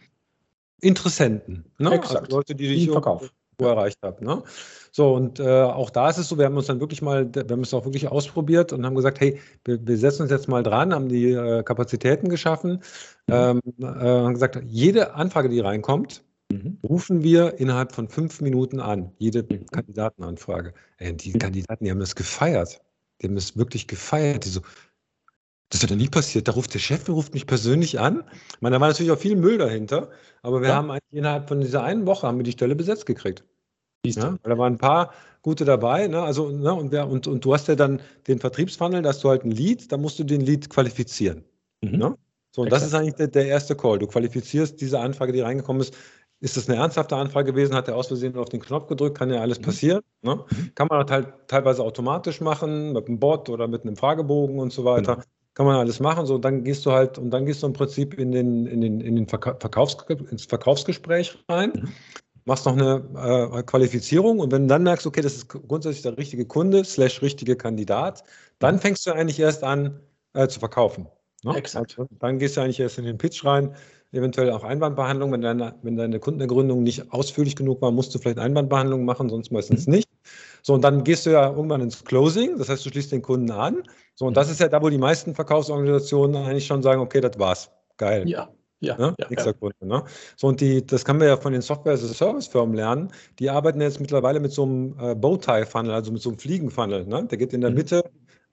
Interessenten, ne? Exakt. Also Leute, die dich Verkauf. erreicht haben. Ne? So, und äh, auch da ist es so, wir haben uns dann wirklich mal, wir haben es auch wirklich ausprobiert und haben gesagt, hey, wir, wir setzen uns jetzt mal dran, haben die äh, Kapazitäten geschaffen, mhm. ähm, äh, haben gesagt, jede Anfrage, die reinkommt, mhm. rufen wir innerhalb von fünf Minuten an, jede mhm. Kandidatenanfrage. Ey, die mhm. Kandidaten, die haben das gefeiert. Die haben das wirklich gefeiert. Die so, das hat ja nie passiert. Da ruft der Chef, der ruft mich persönlich an. Ich meine, da war natürlich auch viel Müll dahinter, aber wir ja. haben eigentlich innerhalb von dieser einen Woche haben wir die Stelle besetzt gekriegt. Ja, da waren ein paar gute dabei, ne? Also, ne? Und, wer, und, und du hast ja dann den Vertriebsfunnel, da hast du halt ein Lead, da musst du den Lead qualifizieren. Mhm. Ne? So, und Exakt. das ist eigentlich der, der, erste Call. Du qualifizierst diese Anfrage, die reingekommen ist. Ist das eine ernsthafte Anfrage gewesen? Hat er aus Versehen auf den Knopf gedrückt? Kann ja alles mhm. passieren. Ne? Mhm. Kann man halt teilweise automatisch machen, mit einem Bot oder mit einem Fragebogen und so weiter. Kann man alles machen. So, dann gehst du halt, und dann gehst du im Prinzip in den, in den, in den Verkaufs, ins Verkaufsgespräch rein, mhm. machst noch eine äh, Qualifizierung und wenn du dann merkst, okay, das ist grundsätzlich der richtige Kunde, slash richtige Kandidat, dann mhm. fängst du eigentlich erst an äh, zu verkaufen. Ne? Exakt. Also, dann gehst du eigentlich erst in den Pitch rein, eventuell auch Einwandbehandlung. Wenn deine, wenn deine Kundenergründung nicht ausführlich genug war, musst du vielleicht Einwandbehandlung machen, sonst meistens mhm. nicht. So, und dann gehst du ja irgendwann ins Closing, das heißt, du schließt den Kunden an. So, und das ist ja da, wo die meisten Verkaufsorganisationen eigentlich schon sagen, okay, das war's. Geil. Ja. Ja, ne? ja, ja. Kunde. Ne? So, und die, das können wir ja von den Software-as-a-Service-Firmen lernen. Die arbeiten jetzt mittlerweile mit so einem äh, Bowtie-Funnel, also mit so einem Fliegenfunnel. Ne? Der geht in der mhm. Mitte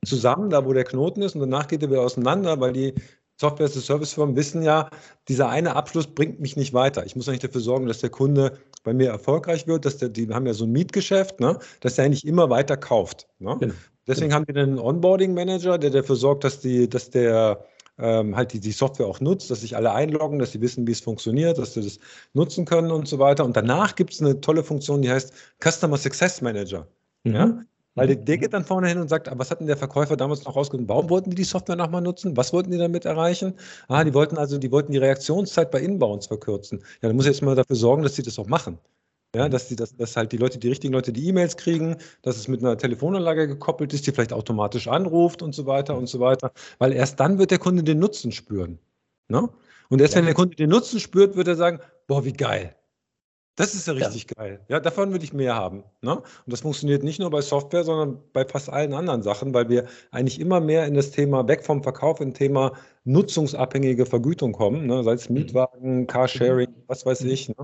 zusammen, da wo der Knoten ist, und danach geht er wieder auseinander, weil die Software-as-a-Service-Firmen wissen ja, dieser eine Abschluss bringt mich nicht weiter. Ich muss eigentlich dafür sorgen, dass der Kunde bei mir erfolgreich wird, dass der, die haben ja so ein Mietgeschäft, ne, dass der eigentlich immer weiter kauft. Ne? Genau. Deswegen genau. haben wir einen Onboarding-Manager, der dafür sorgt, dass, die, dass der ähm, halt die, die Software auch nutzt, dass sich alle einloggen, dass sie wissen, wie es funktioniert, dass sie das nutzen können und so weiter. Und danach gibt es eine tolle Funktion, die heißt Customer Success Manager. Mhm. Ja? Weil der, geht dann vorne hin und sagt, was hat denn der Verkäufer damals noch rausgefunden? Warum wollten die die Software nochmal nutzen? Was wollten die damit erreichen? Ah, die wollten also, die wollten die Reaktionszeit bei Inbounds verkürzen. Ja, dann muss ich jetzt mal dafür sorgen, dass sie das auch machen. Ja, dass, die, dass, dass halt die Leute, die richtigen Leute die E-Mails kriegen, dass es mit einer Telefonanlage gekoppelt ist, die vielleicht automatisch anruft und so weiter und so weiter. Weil erst dann wird der Kunde den Nutzen spüren. Ne? Und erst ja. wenn der Kunde den Nutzen spürt, wird er sagen, boah, wie geil. Das ist ja richtig ja. geil. Ja, davon würde ich mehr haben. Ne? Und das funktioniert nicht nur bei Software, sondern bei fast allen anderen Sachen, weil wir eigentlich immer mehr in das Thema weg vom Verkauf, in Thema nutzungsabhängige Vergütung kommen, ne? sei es mhm. Mietwagen, Carsharing, mhm. was weiß ich. Ne?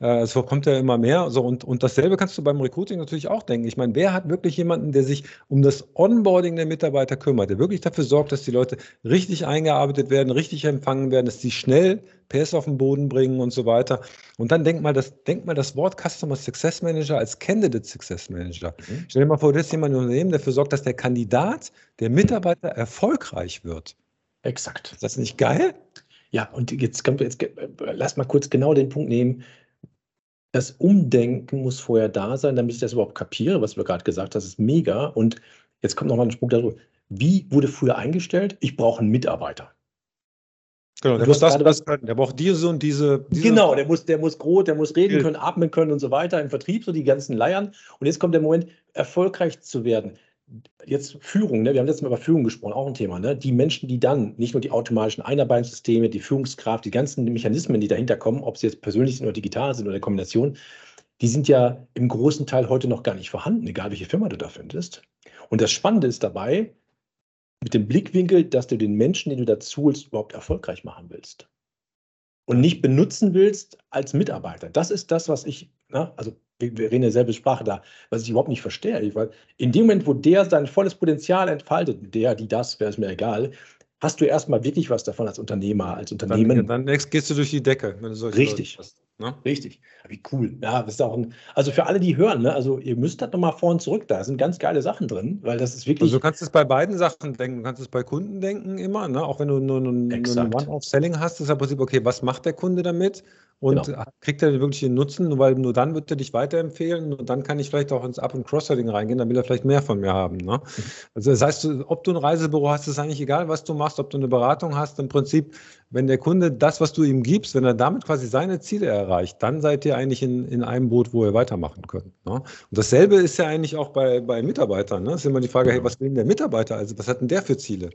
Äh, es kommt ja immer mehr. So, und, und dasselbe kannst du beim Recruiting natürlich auch denken. Ich meine, wer hat wirklich jemanden, der sich um das Onboarding der Mitarbeiter kümmert, der wirklich dafür sorgt, dass die Leute richtig eingearbeitet werden, richtig empfangen werden, dass sie schnell PS auf den Boden bringen und so weiter. Und dann denk mal das, denk mal das Wort Customer Success Manager als Candidate Success Manager. Mhm. Stell dir mal vor, du hast jemanden im Unternehmen, der dafür sorgt, dass der Kandidat, der Mitarbeiter erfolgreich wird. Exakt. Ist das nicht geil? Ja, und jetzt, jetzt lass mal kurz genau den Punkt nehmen. Das Umdenken muss vorher da sein, damit ich das überhaupt kapiere, was du gerade gesagt hast, ist mega. Und jetzt kommt nochmal ein Sprung darüber. Wie wurde früher eingestellt? Ich brauche einen Mitarbeiter. Genau, der muss das, das können. Der braucht diese und diese. diese genau, der muss, der muss groß, der muss reden können, atmen können und so weiter im Vertrieb, so die ganzen Leiern. Und jetzt kommt der Moment, erfolgreich zu werden jetzt Führung, ne? wir haben letztes Mal über Führung gesprochen, auch ein Thema. Ne? Die Menschen, die dann nicht nur die automatischen Einarbeitungssysteme, die Führungskraft, die ganzen Mechanismen, die dahinter kommen, ob sie jetzt persönlich sind oder digital sind oder Kombination, die sind ja im großen Teil heute noch gar nicht vorhanden, egal welche Firma du da findest. Und das Spannende ist dabei, mit dem Blickwinkel, dass du den Menschen, den du dazu holst, überhaupt erfolgreich machen willst. Und nicht benutzen willst als Mitarbeiter. Das ist das, was ich, ne? also wir, wir reden dieselbe Sprache da, was ich überhaupt nicht verstehe. Weil in dem Moment, wo der sein volles Potenzial entfaltet, der, die, das, wäre es mir egal, hast du erstmal wirklich was davon als Unternehmer, als Unternehmen. Dann, dann gehst du durch die Decke, wenn du solche Richtig. Hast. Ne? Richtig. Wie cool. Ja, ist auch ein, also für alle, die hören, ne, also ihr müsst das nochmal vor und zurück, da sind ganz geile Sachen drin, weil das ist wirklich. Also du kannst es bei beiden Sachen denken, du kannst es bei Kunden denken immer, ne? auch wenn du nur, nur, nur ein One-Off-Selling hast, ist ja im Prinzip, okay, was macht der Kunde damit? Und genau. kriegt er wirklich den Nutzen, weil nur dann wird er dich weiterempfehlen und dann kann ich vielleicht auch ins Up- und Cross-Selling reingehen, dann will er vielleicht mehr von mir haben. Ne? Mhm. Also das heißt, ob du ein Reisebüro hast, ist eigentlich egal, was du machst, ob du eine Beratung hast, im Prinzip, wenn der Kunde das, was du ihm gibst, wenn er damit quasi seine Ziele erreicht, dann seid ihr eigentlich in, in einem Boot, wo ihr weitermachen könnt. Ne? Und dasselbe ist ja eigentlich auch bei, bei Mitarbeitern. Ne? Das ist immer die Frage, hey, was will denn der Mitarbeiter? Also was hat denn der für Ziele?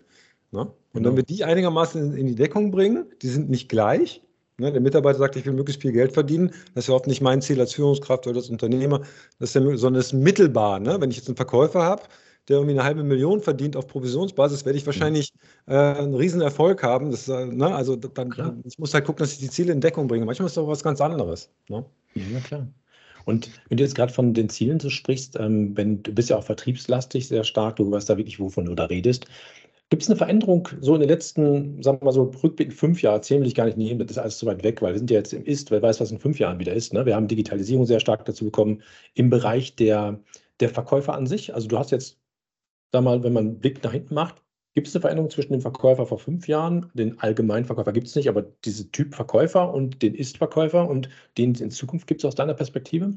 Ne? Und genau. wenn wir die einigermaßen in, in die Deckung bringen, die sind nicht gleich, Ne, der Mitarbeiter sagt, ich will möglichst viel Geld verdienen. Das ist ja oft nicht mein Ziel als Führungskraft oder als Unternehmer, das ist ja, sondern es ist mittelbar. Ne? Wenn ich jetzt einen Verkäufer habe, der irgendwie eine halbe Million verdient auf Provisionsbasis, werde ich wahrscheinlich äh, einen riesen Erfolg haben. Das, äh, ne? Also dann, ich muss halt gucken, dass ich die Ziele in Deckung bringe. Manchmal ist das auch was ganz anderes. Ne? Ja, klar. Und wenn du jetzt gerade von den Zielen so sprichst, ähm, wenn du bist ja auch vertriebslastig sehr stark, du weißt da wirklich, wovon du da redest. Gibt es eine Veränderung so in den letzten, sagen wir mal so, rückblickend fünf Jahre, zehn will ich gar nicht nehmen, das ist alles zu weit weg, weil wir sind ja jetzt im Ist, wer weiß, was in fünf Jahren wieder ist. Ne? Wir haben Digitalisierung sehr stark dazu bekommen im Bereich der, der Verkäufer an sich. Also du hast jetzt, sag mal, wenn man einen Blick nach hinten macht, gibt es eine Veränderung zwischen dem Verkäufer vor fünf Jahren, den allgemeinen Verkäufer gibt es nicht, aber diese Typ Verkäufer und den Ist-Verkäufer und den in Zukunft gibt es aus deiner Perspektive?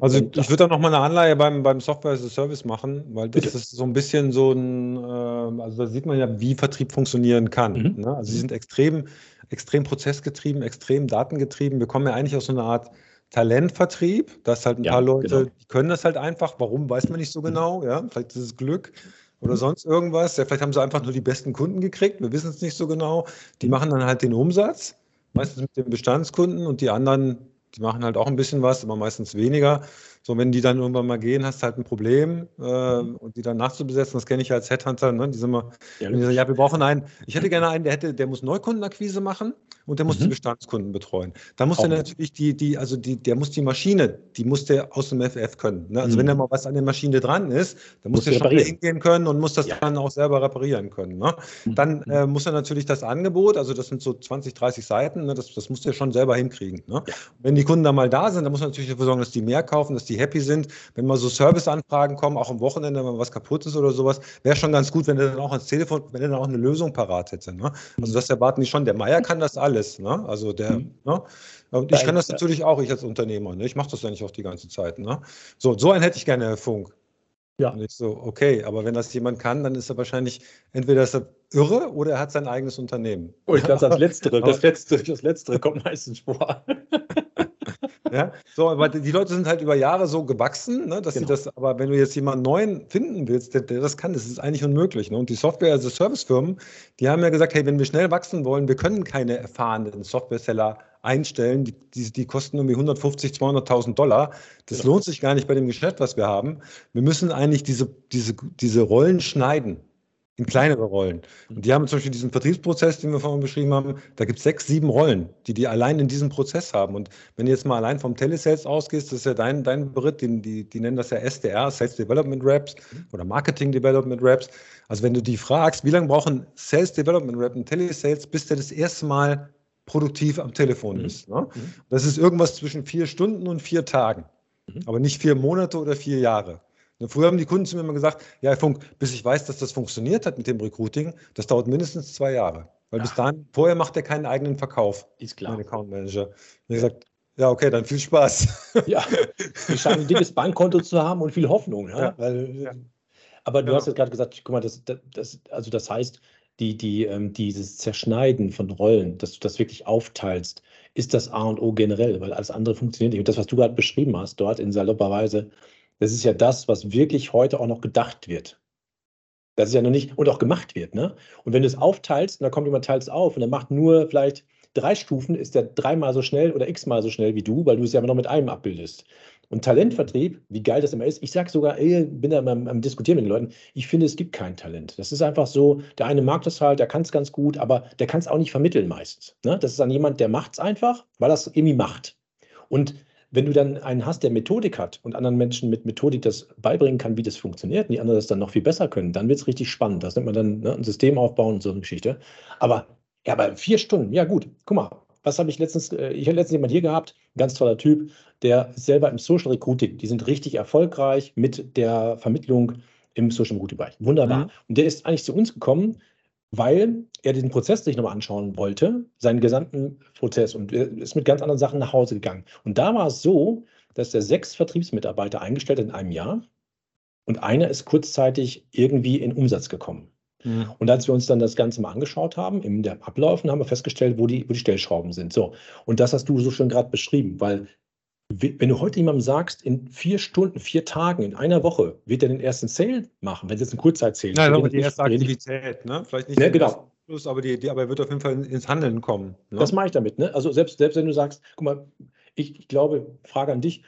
Also ich würde da nochmal eine Anleihe beim, beim Software as a Service machen, weil das Bitte. ist so ein bisschen so ein, äh, also da sieht man ja, wie Vertrieb funktionieren kann. Mhm. Ne? Also sie sind extrem, extrem prozessgetrieben, extrem datengetrieben. Wir kommen ja eigentlich aus so einer Art Talentvertrieb, dass halt ein ja, paar Leute, genau. die können das halt einfach, warum, weiß man nicht so mhm. genau, ja, vielleicht ist es Glück oder mhm. sonst irgendwas. Ja, vielleicht haben sie einfach nur die besten Kunden gekriegt, wir wissen es nicht so genau. Die machen dann halt den Umsatz, meistens mit den Bestandskunden und die anderen die machen halt auch ein bisschen was, aber meistens weniger. So, wenn die dann irgendwann mal gehen, hast du halt ein Problem äh, und die dann nachzubesetzen, das kenne ich ja als Headhunter, ne? die sind immer, ja, die sagen, ja, wir brauchen einen, ich hätte gerne einen, der hätte, der muss Neukundenakquise machen und der muss mhm. die Bestandskunden betreuen. Da muss der natürlich die, die, also die, der muss die Maschine, die muss der aus dem FF können. Ne? Also mhm. wenn da mal was an der Maschine dran ist, dann muss, muss der schon hingehen können und muss das ja. dann auch selber reparieren können. Ne? Mhm. Dann mhm. äh, muss er natürlich das Angebot, also das sind so 20, 30 Seiten, ne? das, das muss der schon selber hinkriegen. Ne? Ja. Wenn die Kunden da mal da sind, dann muss man natürlich dafür sorgen, dass die mehr kaufen, dass die die happy sind. Wenn mal so Serviceanfragen kommen, auch am Wochenende, wenn was kaputt ist oder sowas, wäre schon ganz gut, wenn er dann auch ans Telefon, wenn er dann auch eine Lösung parat hätte. Ne? Also das erwarten die schon. Der Meier kann das alles. Ne? Also der, mhm. ne? Und ich kann das natürlich auch, ich als Unternehmer. Ne? Ich mache das ja nicht auch die ganze Zeit. Ne? So, so einen hätte ich gerne, Herr Funk. Ja. Und ich so, okay, aber wenn das jemand kann, dann ist er wahrscheinlich, entweder ist er irre oder er hat sein eigenes Unternehmen. Oh, ich glaube, das Letztere, *laughs* das Letztere, das Letztere kommt meistens vor. *laughs* ja, so, aber die Leute sind halt über Jahre so gewachsen, ne, dass genau. sie das, aber wenn du jetzt jemanden neuen finden willst, der, der das kann, das ist eigentlich unmöglich. Ne? Und die Software, also Servicefirmen, die haben ja gesagt, hey, wenn wir schnell wachsen wollen, wir können keine erfahrenen Software-Seller einstellen, die, die, die kosten irgendwie 150, 200.000 Dollar. Das genau. lohnt sich gar nicht bei dem Geschäft, was wir haben. Wir müssen eigentlich diese, diese, diese Rollen schneiden in kleinere Rollen. Und die haben zum Beispiel diesen Vertriebsprozess, den wir vorhin beschrieben haben, da gibt es sechs, sieben Rollen, die die allein in diesem Prozess haben. Und wenn du jetzt mal allein vom Telesales ausgehst, das ist ja dein, dein Beritt, die, die, die nennen das ja SDR, Sales Development Reps oder Marketing Development Reps. Also wenn du die fragst, wie lange brauchen Sales Development Rep und Telesales, bis der das erste Mal produktiv am Telefon mhm. ist. Ne? Mhm. Das ist irgendwas zwischen vier Stunden und vier Tagen, mhm. aber nicht vier Monate oder vier Jahre. Früher haben die Kunden zu mir immer gesagt, ja, Herr Funk, bis ich weiß, dass das funktioniert hat mit dem Recruiting, das dauert mindestens zwei Jahre. Weil Ach. bis dahin, vorher macht er keinen eigenen Verkauf. Ist klar. Mein Account Manager. Und ich gesagt, ja, okay, dann viel Spaß. *laughs* Ja, die scheinen ein dickes Bankkonto zu haben und viel Hoffnung. Ja? ja. Weil, ja. Aber du ja. hast jetzt gerade gesagt, guck mal, das, das, also das heißt, die, die, ähm, dieses Zerschneiden von Rollen, dass du das wirklich aufteilst, ist das A und O generell, weil alles andere funktioniert nicht. Und das, was du gerade beschrieben hast, dort in salopper Weise, das ist ja das, was wirklich heute auch noch gedacht wird. Das ist ja noch nicht und auch gemacht wird. Ne? Und wenn du es aufteilst, und da kommt jemand, teilt es auf und er macht nur vielleicht drei Stufen, ist der dreimal so schnell oder x-mal so schnell wie du, weil du es ja immer noch mit einem abbildest. Und Talentvertrieb, wie geil das immer ist, ich sage sogar, ey, bin da am, am, Diskutieren mit den Leuten, ich finde, es gibt kein Talent. Das ist einfach so, der eine mag das halt, der kann es ganz gut, aber der kann es auch nicht vermitteln meistens. Ne? Das ist dann jemand, der macht es einfach, weil er es irgendwie macht. Und wenn du dann einen hast, der Methodik hat und anderen Menschen mit Methodik das beibringen kann, wie das funktioniert, und die anderen das dann noch viel besser können, dann wird es richtig spannend. Das nennt man dann ne, ein System aufbauen und so eine Geschichte. Aber, ja, aber vier Stunden, ja gut, guck mal, was habe ich letztens, äh, ich habe letztens jemand hier gehabt, ganz toller Typ, der selber im Social Recruiting, die sind richtig erfolgreich mit der Vermittlung im Social Recruiting-Bereich. Wunderbar. Mhm. Und der ist eigentlich zu uns gekommen, weil er diesen Prozess sich nochmal anschauen wollte, seinen gesamten Prozess und ist mit ganz anderen Sachen nach Hause gegangen. Und da war es so, dass er sechs Vertriebsmitarbeiter eingestellt hat in einem Jahr und einer ist kurzzeitig irgendwie in Umsatz gekommen. Mhm. Und als wir uns dann das Ganze mal angeschaut haben, in der Ablaufen, haben wir festgestellt, wo die, wo die Stellschrauben sind. So. Und das hast du so schön gerade beschrieben, weil wenn du heute jemandem sagst, in vier Stunden, vier Tagen, in einer Woche wird er den ersten Sale machen, wenn es jetzt ein Kurzzeit-Sale ist. Nein, aber die erste Aktivität, ne? Vielleicht nicht. Ja, genau. Plus, aber, die, die, aber er wird auf jeden Fall ins Handeln kommen. Ne? Das mache ich damit. Ne? Also selbst, selbst wenn du sagst, guck mal, ich, ich glaube, Frage an dich,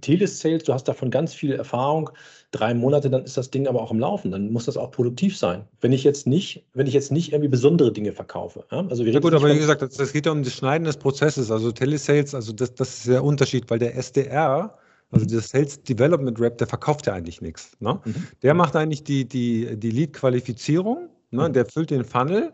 Telesales, du hast davon ganz viel Erfahrung, drei Monate, dann ist das Ding aber auch im Laufen, dann muss das auch produktiv sein. Wenn ich jetzt nicht, wenn ich jetzt nicht irgendwie besondere Dinge verkaufe. Ja? Also ja gut, aber wie gesagt, das, das, geht ja um das Schneiden des Prozesses. Also Telesales, also das, das ist der Unterschied, weil der SDR, also der Sales Development Rep, der verkauft ja eigentlich nichts. Ne? Mhm. Der macht eigentlich die, die, die Lead-Qualifizierung, ne? Mhm. der füllt den Funnel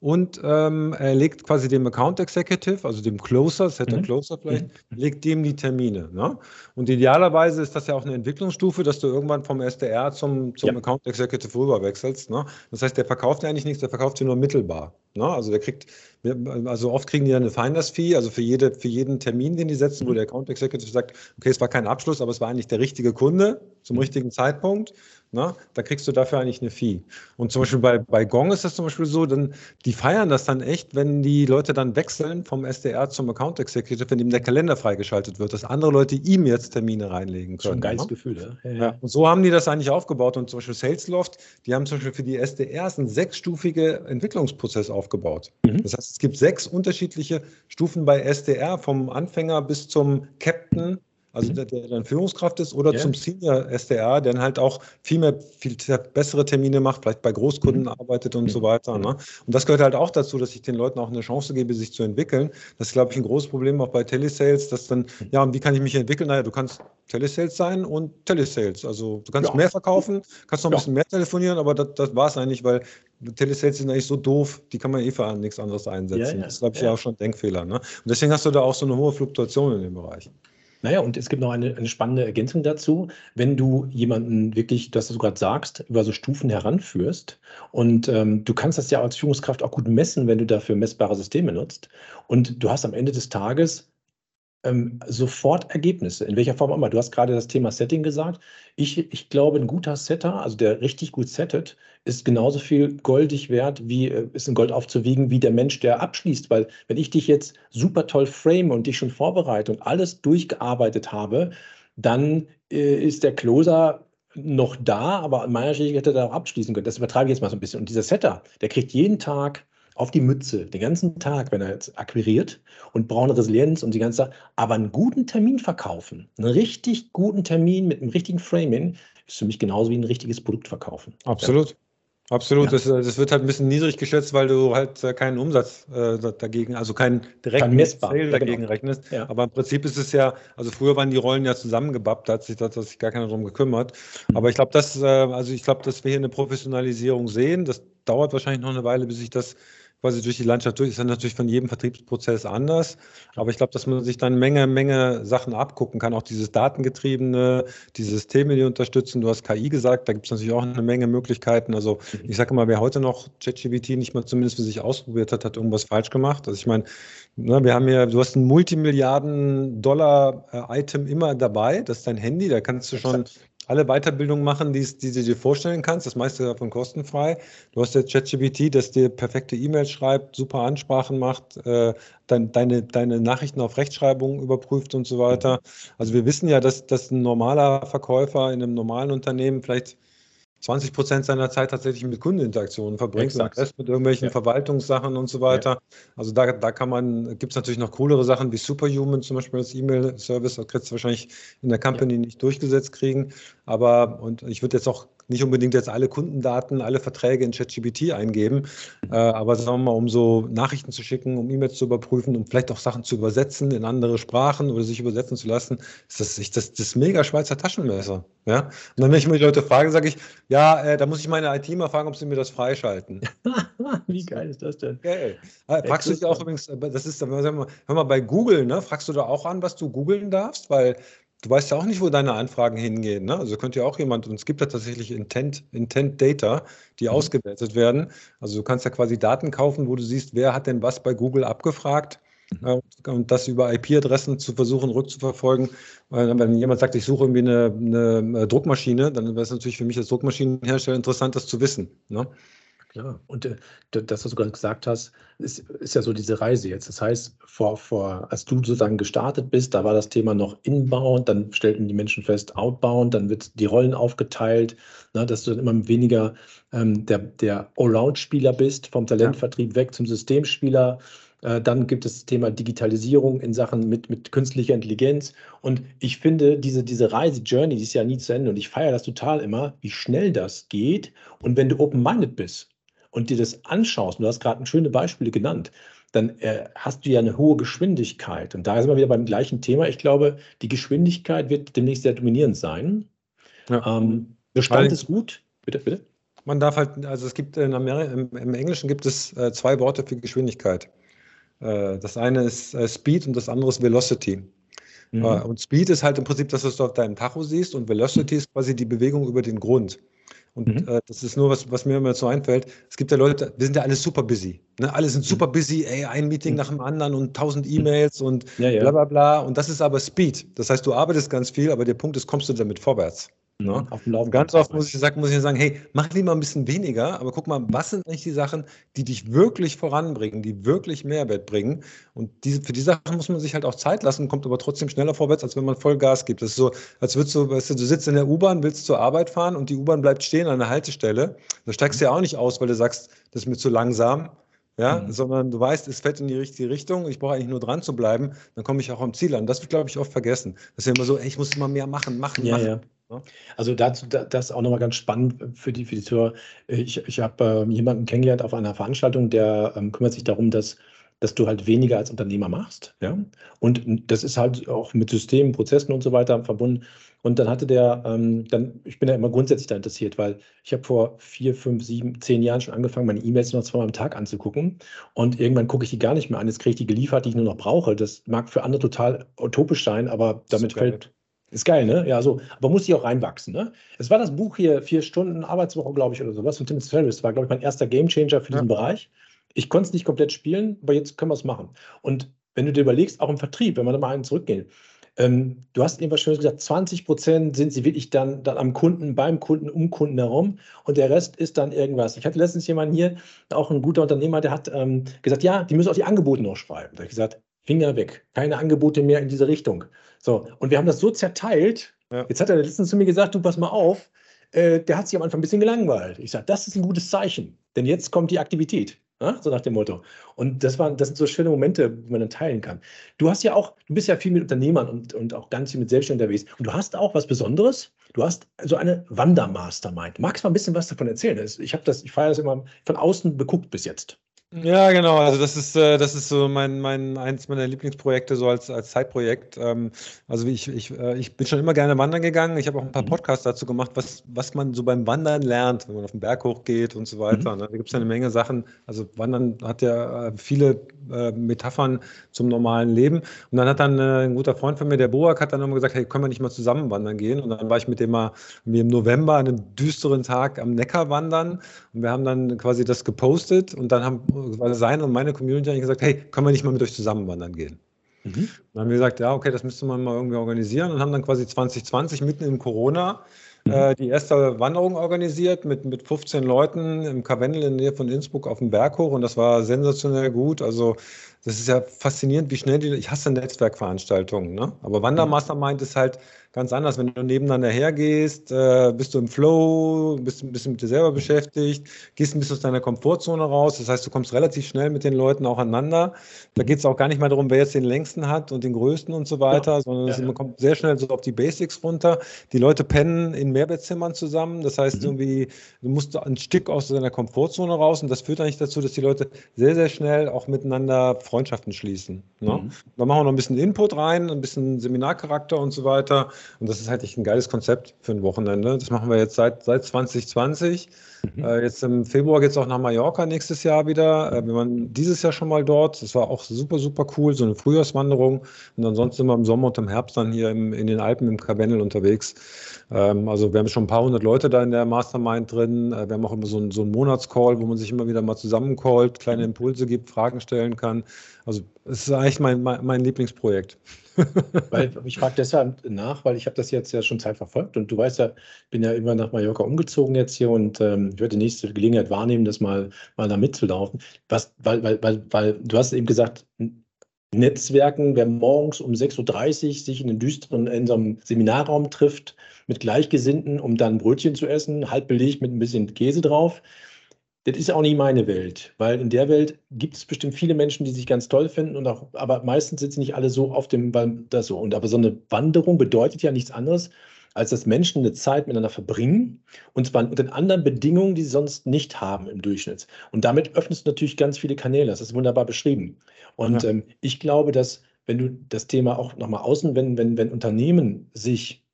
und ähm, er legt quasi dem Account Executive, also dem Closer, Setter mhm. Closer vielleicht, mhm. legt dem die Termine. Ne? Und idealerweise ist das ja auch eine Entwicklungsstufe, dass du irgendwann vom SDR zum, zum ja. Account Executive rüber wechselst. Ne? Das heißt, der verkauft ja eigentlich nichts, der verkauft dir nur mittelbar. Ne? Also der kriegt, also oft kriegen die eine Finders Fee, also für, jede, für jeden Termin, den die setzen, mhm. wo der Account Executive sagt, okay, es war kein Abschluss, aber es war eigentlich der richtige Kunde zum mhm. richtigen Zeitpunkt. Ne? Da kriegst du dafür eigentlich eine Fee. Und zum Beispiel bei, bei Gong ist das zum Beispiel so, dann, die feiern das dann echt, wenn die Leute dann wechseln vom SDR zum Account Executive, wenn ihm der Kalender freigeschaltet wird, dass andere Leute ihm jetzt Termine reinlegen können. Schon ein geiles ne? Gefühl, ja? Ja, ja. Und so haben die das eigentlich aufgebaut. Und zum Beispiel Salesloft, die haben zum Beispiel für die SDRs einen sechsstufige Entwicklungsprozess aufgebaut. Mhm. Das heißt, es gibt sechs unterschiedliche Stufen bei SDR, vom Anfänger bis zum Captain also mhm. der, der, dann Führungskraft ist, oder yeah. zum Senior SDR, der dann halt auch viel mehr, viel bessere Termine macht, vielleicht bei Großkunden mhm. arbeitet und mhm. so weiter. Ne? Und das gehört halt auch dazu, dass ich den Leuten auch eine Chance gebe, sich zu entwickeln. Das ist, glaube ich, ein großes Problem auch bei Telesales, dass dann, ja, wie kann ich mich entwickeln? Naja, du kannst Telesales sein und Telesales. Also du kannst ja. mehr verkaufen, kannst noch ein ja. bisschen mehr telefonieren, aber das, das war es eigentlich, weil Telesales sind eigentlich so doof, die kann man eh für nichts anderes einsetzen. Ja, das ist, glaube ich, ja. auch schon ein Denkfehler. Ne? Und deswegen hast du da auch so eine hohe Fluktuation in dem Bereich. Naja, und es gibt noch eine, eine spannende Ergänzung dazu. Wenn du jemanden wirklich, das du gerade sagst, über so Stufen heranführst und ähm, du kannst das ja als Führungskraft auch gut messen, wenn du dafür messbare Systeme nutzt und du hast am Ende des Tages ähm, sofort Ergebnisse, in welcher Form auch immer. Du hast gerade das Thema Setting gesagt. Ich, ich glaube, ein guter Setter, also der richtig gut settet, ist genauso viel goldig wert, wie äh, ist ein Gold aufzuwiegen, wie der Mensch, der abschließt. Weil wenn ich dich jetzt super toll frame und dich schon vorbereite und alles durchgearbeitet habe, dann äh, ist der Closer noch da, aber an meiner Stelle hätte er auch abschließen können. Das übertreibe ich jetzt mal so ein bisschen. Und dieser Setter, der kriegt jeden Tag auf die Mütze den ganzen Tag, wenn er jetzt akquiriert und braucht Resilienz und die ganze Zeit, aber einen guten Termin verkaufen, einen richtig guten Termin mit einem richtigen Framing, ist für mich genauso wie ein richtiges Produkt verkaufen. Absolut. Ja. Absolut, ja. das, das, wird halt ein bisschen niedrig geschätzt, weil du halt äh, keinen Umsatz äh, dagegen, also keinen direkten Kein Sale ja, dagegen genau. rechnest. Ja. Aber im Prinzip ist es ja, also früher waren die Rollen ja zusammengebappt, da hat sich, da hat sich gar keiner drum gekümmert. Mhm. Aber ich glaube, dass, äh, also ich glaube, dass wir hier eine Professionalisierung sehen. Das dauert wahrscheinlich noch eine Weile, bis sich das quasi durch die Landschaft durch. Ist dann natürlich von jedem Vertriebsprozess anders. Aber ich glaube, dass man sich dann Menge, Menge Sachen abgucken kann. Auch dieses Datengetriebene, die Systeme, die unterstützen. Du hast KI gesagt, da gibt es natürlich auch eine Menge Möglichkeiten. Also ich sage mal, wer heute noch ChatGPT nicht mal zumindest für sich ausprobiert hat, hat irgendwas falsch gemacht. Also ich meine, ne, wir haben ja, du hast ein Multimilliarden-Dollar-Item immer dabei. Das ist dein Handy, da kannst du schon alle Weiterbildungen machen, die, die du dir vorstellen kannst. Das meiste davon kostenfrei. Du hast jetzt ChatGPT, das dir perfekte E-Mails schreibt, super Ansprachen macht, äh, dein, deine, deine Nachrichten auf Rechtschreibung überprüft und so weiter. Also wir wissen ja, dass, dass ein normaler Verkäufer in einem normalen Unternehmen vielleicht 20 Prozent seiner Zeit tatsächlich mit Kundeninteraktionen verbringt Exakt. und Rest mit irgendwelchen ja. Verwaltungssachen und so weiter. Ja. Also da, da kann man, gibt es natürlich noch coolere Sachen wie Superhuman zum Beispiel als E-Mail-Service, das kriegst du wahrscheinlich in der Company ja. nicht durchgesetzt kriegen. Aber, und ich würde jetzt auch nicht unbedingt jetzt alle Kundendaten, alle Verträge in ChatGPT eingeben, äh, aber sagen wir mal, um so Nachrichten zu schicken, um E-Mails zu überprüfen, um vielleicht auch Sachen zu übersetzen in andere Sprachen oder sich übersetzen zu lassen, ist das ist das, das mega Schweizer Taschenmesser. Ja? Und dann, wenn ich mir die Leute frage, sage ich, ja, äh, da muss ich meine IT mal fragen, ob sie mir das freischalten. *laughs* Wie geil ist das denn? Geil. Äh, fragst du dich auch übrigens, äh, das ist, hör mal, bei Google, ne, fragst du da auch an, was du googeln darfst, weil Du weißt ja auch nicht, wo deine Anfragen hingehen. Ne? Also könnte ja auch jemand, und es gibt ja tatsächlich Intent, Intent Data, die mhm. ausgewertet werden. Also du kannst ja quasi Daten kaufen, wo du siehst, wer hat denn was bei Google abgefragt mhm. äh, und das über IP-Adressen zu versuchen rückzuverfolgen. Wenn jemand sagt, ich suche irgendwie eine, eine Druckmaschine, dann wäre es natürlich für mich als Druckmaschinenhersteller interessant, das zu wissen. Ne? Klar. Und äh, das, was du gerade gesagt hast, ist, ist ja so diese Reise jetzt. Das heißt, vor, vor, als du sozusagen gestartet bist, da war das Thema noch inbound, dann stellten die Menschen fest, outbound, dann wird die Rollen aufgeteilt, ne, dass du dann immer weniger ähm, der, der Allround-Spieler bist, vom Talentvertrieb ja. weg zum Systemspieler. Äh, dann gibt es das Thema Digitalisierung in Sachen mit, mit künstlicher Intelligenz. Und ich finde, diese, diese Reise, Journey, die ist ja nie zu Ende. Und ich feiere das total immer, wie schnell das geht. Und wenn du open-minded bist, und dir das anschaust, und du hast gerade schöne Beispiele genannt, dann äh, hast du ja eine hohe Geschwindigkeit. Und da sind wir wieder beim gleichen Thema. Ich glaube, die Geschwindigkeit wird demnächst sehr dominierend sein. Ja. Ähm, Bestand ist gut. Bitte, bitte. Man darf halt, also es gibt in Amerika, im, im Englischen gibt es äh, zwei Worte für Geschwindigkeit. Äh, das eine ist äh, Speed und das andere ist Velocity. Mhm. Äh, und Speed ist halt im Prinzip das, was du auf deinem Tacho siehst, und Velocity ist quasi die Bewegung über den Grund. Und mhm. äh, das ist nur was, was mir immer so einfällt. Es gibt ja Leute, wir sind ja alle super busy. Ne? Alle sind super mhm. busy, ey, ein Meeting mhm. nach dem anderen und tausend E-Mails und ja, ja. bla bla bla. Und das ist aber Speed. Das heißt, du arbeitest ganz viel, aber der Punkt ist, kommst du damit vorwärts? Ne? Auf dem Laufen Ganz oft muss ich, sagen, muss ich sagen, hey, mach lieber ein bisschen weniger, aber guck mal, was sind eigentlich die Sachen, die dich wirklich voranbringen, die wirklich Mehrwert bringen? Und diese, für die Sachen muss man sich halt auch Zeit lassen, kommt aber trotzdem schneller vorwärts, als wenn man voll Gas gibt. Das ist so, als würdest du, weißt du, du sitzt in der U-Bahn, willst zur Arbeit fahren und die U-Bahn bleibt stehen an der Haltestelle. Da steigst du ja auch nicht aus, weil du sagst, das ist mir zu langsam. Ja, mhm. sondern du weißt, es fällt in die richtige Richtung, ich brauche eigentlich nur dran zu bleiben, dann komme ich auch am Ziel an. Das wird, glaube ich, oft vergessen. Das ist ja immer so, ey, ich muss immer mehr machen, machen, ja, machen. Ja. Ne? Also dazu, das ist auch nochmal ganz spannend für die, für die Zuhörer. Ich, ich habe äh, jemanden kennengelernt auf einer Veranstaltung, der ähm, kümmert sich darum, dass dass du halt weniger als Unternehmer machst. Ja? Und das ist halt auch mit Systemen, Prozessen und so weiter verbunden. Und dann hatte der, ähm, dann, ich bin ja immer grundsätzlich da interessiert, weil ich habe vor vier, fünf, sieben, zehn Jahren schon angefangen, meine E-Mails noch zweimal am Tag anzugucken. Und irgendwann gucke ich die gar nicht mehr an. Jetzt kriege ich die geliefert, die ich nur noch brauche. Das mag für andere total utopisch sein, aber damit fällt. Ist geil, ne? Ja, so. Aber muss ich auch reinwachsen, ne? Es war das Buch hier, vier Stunden Arbeitswoche, glaube ich, oder sowas von Tim Ferriss. War, glaube ich, mein erster Gamechanger für diesen ja. Bereich. Ich konnte es nicht komplett spielen, aber jetzt können wir es machen. Und wenn du dir überlegst, auch im Vertrieb, wenn wir da mal einen zurückgehen, ähm, du hast irgendwas Schönes gesagt, 20 Prozent sind sie wirklich dann, dann am Kunden, beim Kunden, um Kunden herum und der Rest ist dann irgendwas. Ich hatte letztens jemanden hier, auch ein guter Unternehmer, der hat ähm, gesagt, ja, die müssen auch die Angebote noch schreiben. Da habe ich gesagt, Finger weg, keine Angebote mehr in diese Richtung. So, und wir haben das so zerteilt. Ja. Jetzt hat er letztens zu mir gesagt, du pass mal auf, äh, der hat sich am Anfang ein bisschen gelangweilt. Ich sage, das ist ein gutes Zeichen, denn jetzt kommt die Aktivität. Ja, so nach dem Motto. Und das, waren, das sind so schöne Momente, die man dann teilen kann. Du hast ja auch, du bist ja viel mit Unternehmern und, und auch ganz viel mit Selbstständigen unterwegs. Und du hast auch was Besonderes. Du hast so eine Wandermastermind. Magst du mal ein bisschen was davon erzählen? Ich habe das, ich feiere das immer von außen beguckt bis jetzt. Ja, genau. Also das ist, äh, das ist so mein, mein eins meiner Lieblingsprojekte so als, als Zeitprojekt. Ähm, also ich, ich, äh, ich bin schon immer gerne wandern gegangen. Ich habe auch ein paar mhm. Podcasts dazu gemacht, was, was man so beim Wandern lernt, wenn man auf den Berg hochgeht und so weiter. Mhm. Ne? Da gibt es ja eine Menge Sachen. Also Wandern hat ja äh, viele äh, Metaphern zum normalen Leben. Und dann hat dann äh, ein guter Freund von mir, der Boak, hat dann immer gesagt, hey, können wir nicht mal zusammen wandern gehen? Und dann war ich mit dem mal mir im November an einem düsteren Tag am Neckar wandern. Und wir haben dann quasi das gepostet und dann haben weil sein und meine Community haben gesagt, hey, können wir nicht mal mit euch zusammen wandern gehen? Mhm. Dann haben wir gesagt, ja, okay, das müsste man mal irgendwie organisieren und haben dann quasi 2020 mitten in Corona mhm. äh, die erste Wanderung organisiert mit, mit 15 Leuten im Karwendel in der Nähe von Innsbruck auf dem Berg hoch und das war sensationell gut. Also das ist ja faszinierend, wie schnell die, ich hasse Netzwerkveranstaltungen, ne? aber Wandermastermind ist halt, ganz anders. Wenn du nebeneinander hergehst, äh, bist du im Flow, bist ein bisschen mit dir selber beschäftigt, gehst ein bisschen aus deiner Komfortzone raus. Das heißt, du kommst relativ schnell mit den Leuten auch aneinander. Da geht es auch gar nicht mehr darum, wer jetzt den längsten hat und den größten und so weiter, ja. sondern ja, ja. man kommt sehr schnell so auf die Basics runter. Die Leute pennen in Mehrbettzimmern zusammen. Das heißt, mhm. irgendwie, du musst ein Stück aus deiner Komfortzone raus und das führt eigentlich dazu, dass die Leute sehr, sehr schnell auch miteinander Freundschaften schließen. Ne? Mhm. Dann machen wir noch ein bisschen Input rein, ein bisschen Seminarcharakter und so weiter. Und das ist halt echt ein geiles Konzept für ein Wochenende. Das machen wir jetzt seit, seit 2020. Mhm. Äh, jetzt im Februar geht es auch nach Mallorca nächstes Jahr wieder. Äh, wir waren dieses Jahr schon mal dort. Das war auch super, super cool, so eine Frühjahrswanderung. Und ansonsten immer im Sommer und im Herbst dann hier im, in den Alpen im Karwendel unterwegs. Ähm, also wir haben schon ein paar hundert Leute da in der Mastermind drin. Äh, wir haben auch immer so einen, so einen Monatscall, wo man sich immer wieder mal zusammencallt, kleine Impulse gibt, Fragen stellen kann. Also es ist eigentlich mein, mein, mein Lieblingsprojekt. *laughs* weil, ich frage deshalb nach, weil ich habe das jetzt ja schon Zeit verfolgt und du weißt ja, ich bin ja immer nach Mallorca umgezogen jetzt hier und ähm, ich werde die nächste Gelegenheit wahrnehmen, das mal, mal da mitzulaufen. Was, weil, weil, weil, weil du hast eben gesagt, Netzwerken, wer morgens um 6.30 Uhr sich in den düsteren, in so einem Seminarraum trifft mit Gleichgesinnten, um dann Brötchen zu essen, halb belegt mit ein bisschen Käse drauf das ist auch nicht meine Welt, weil in der Welt gibt es bestimmt viele Menschen, die sich ganz toll finden und auch, aber meistens sitzen nicht alle so auf dem, weil das so. Und aber so eine Wanderung bedeutet ja nichts anderes, als dass Menschen eine Zeit miteinander verbringen und zwar unter anderen Bedingungen, die sie sonst nicht haben im Durchschnitt. Und damit öffnest du natürlich ganz viele Kanäle. Das ist wunderbar beschrieben. Und ja. ähm, ich glaube, dass wenn du das Thema auch nochmal außen, wenn, wenn, wenn Unternehmen sich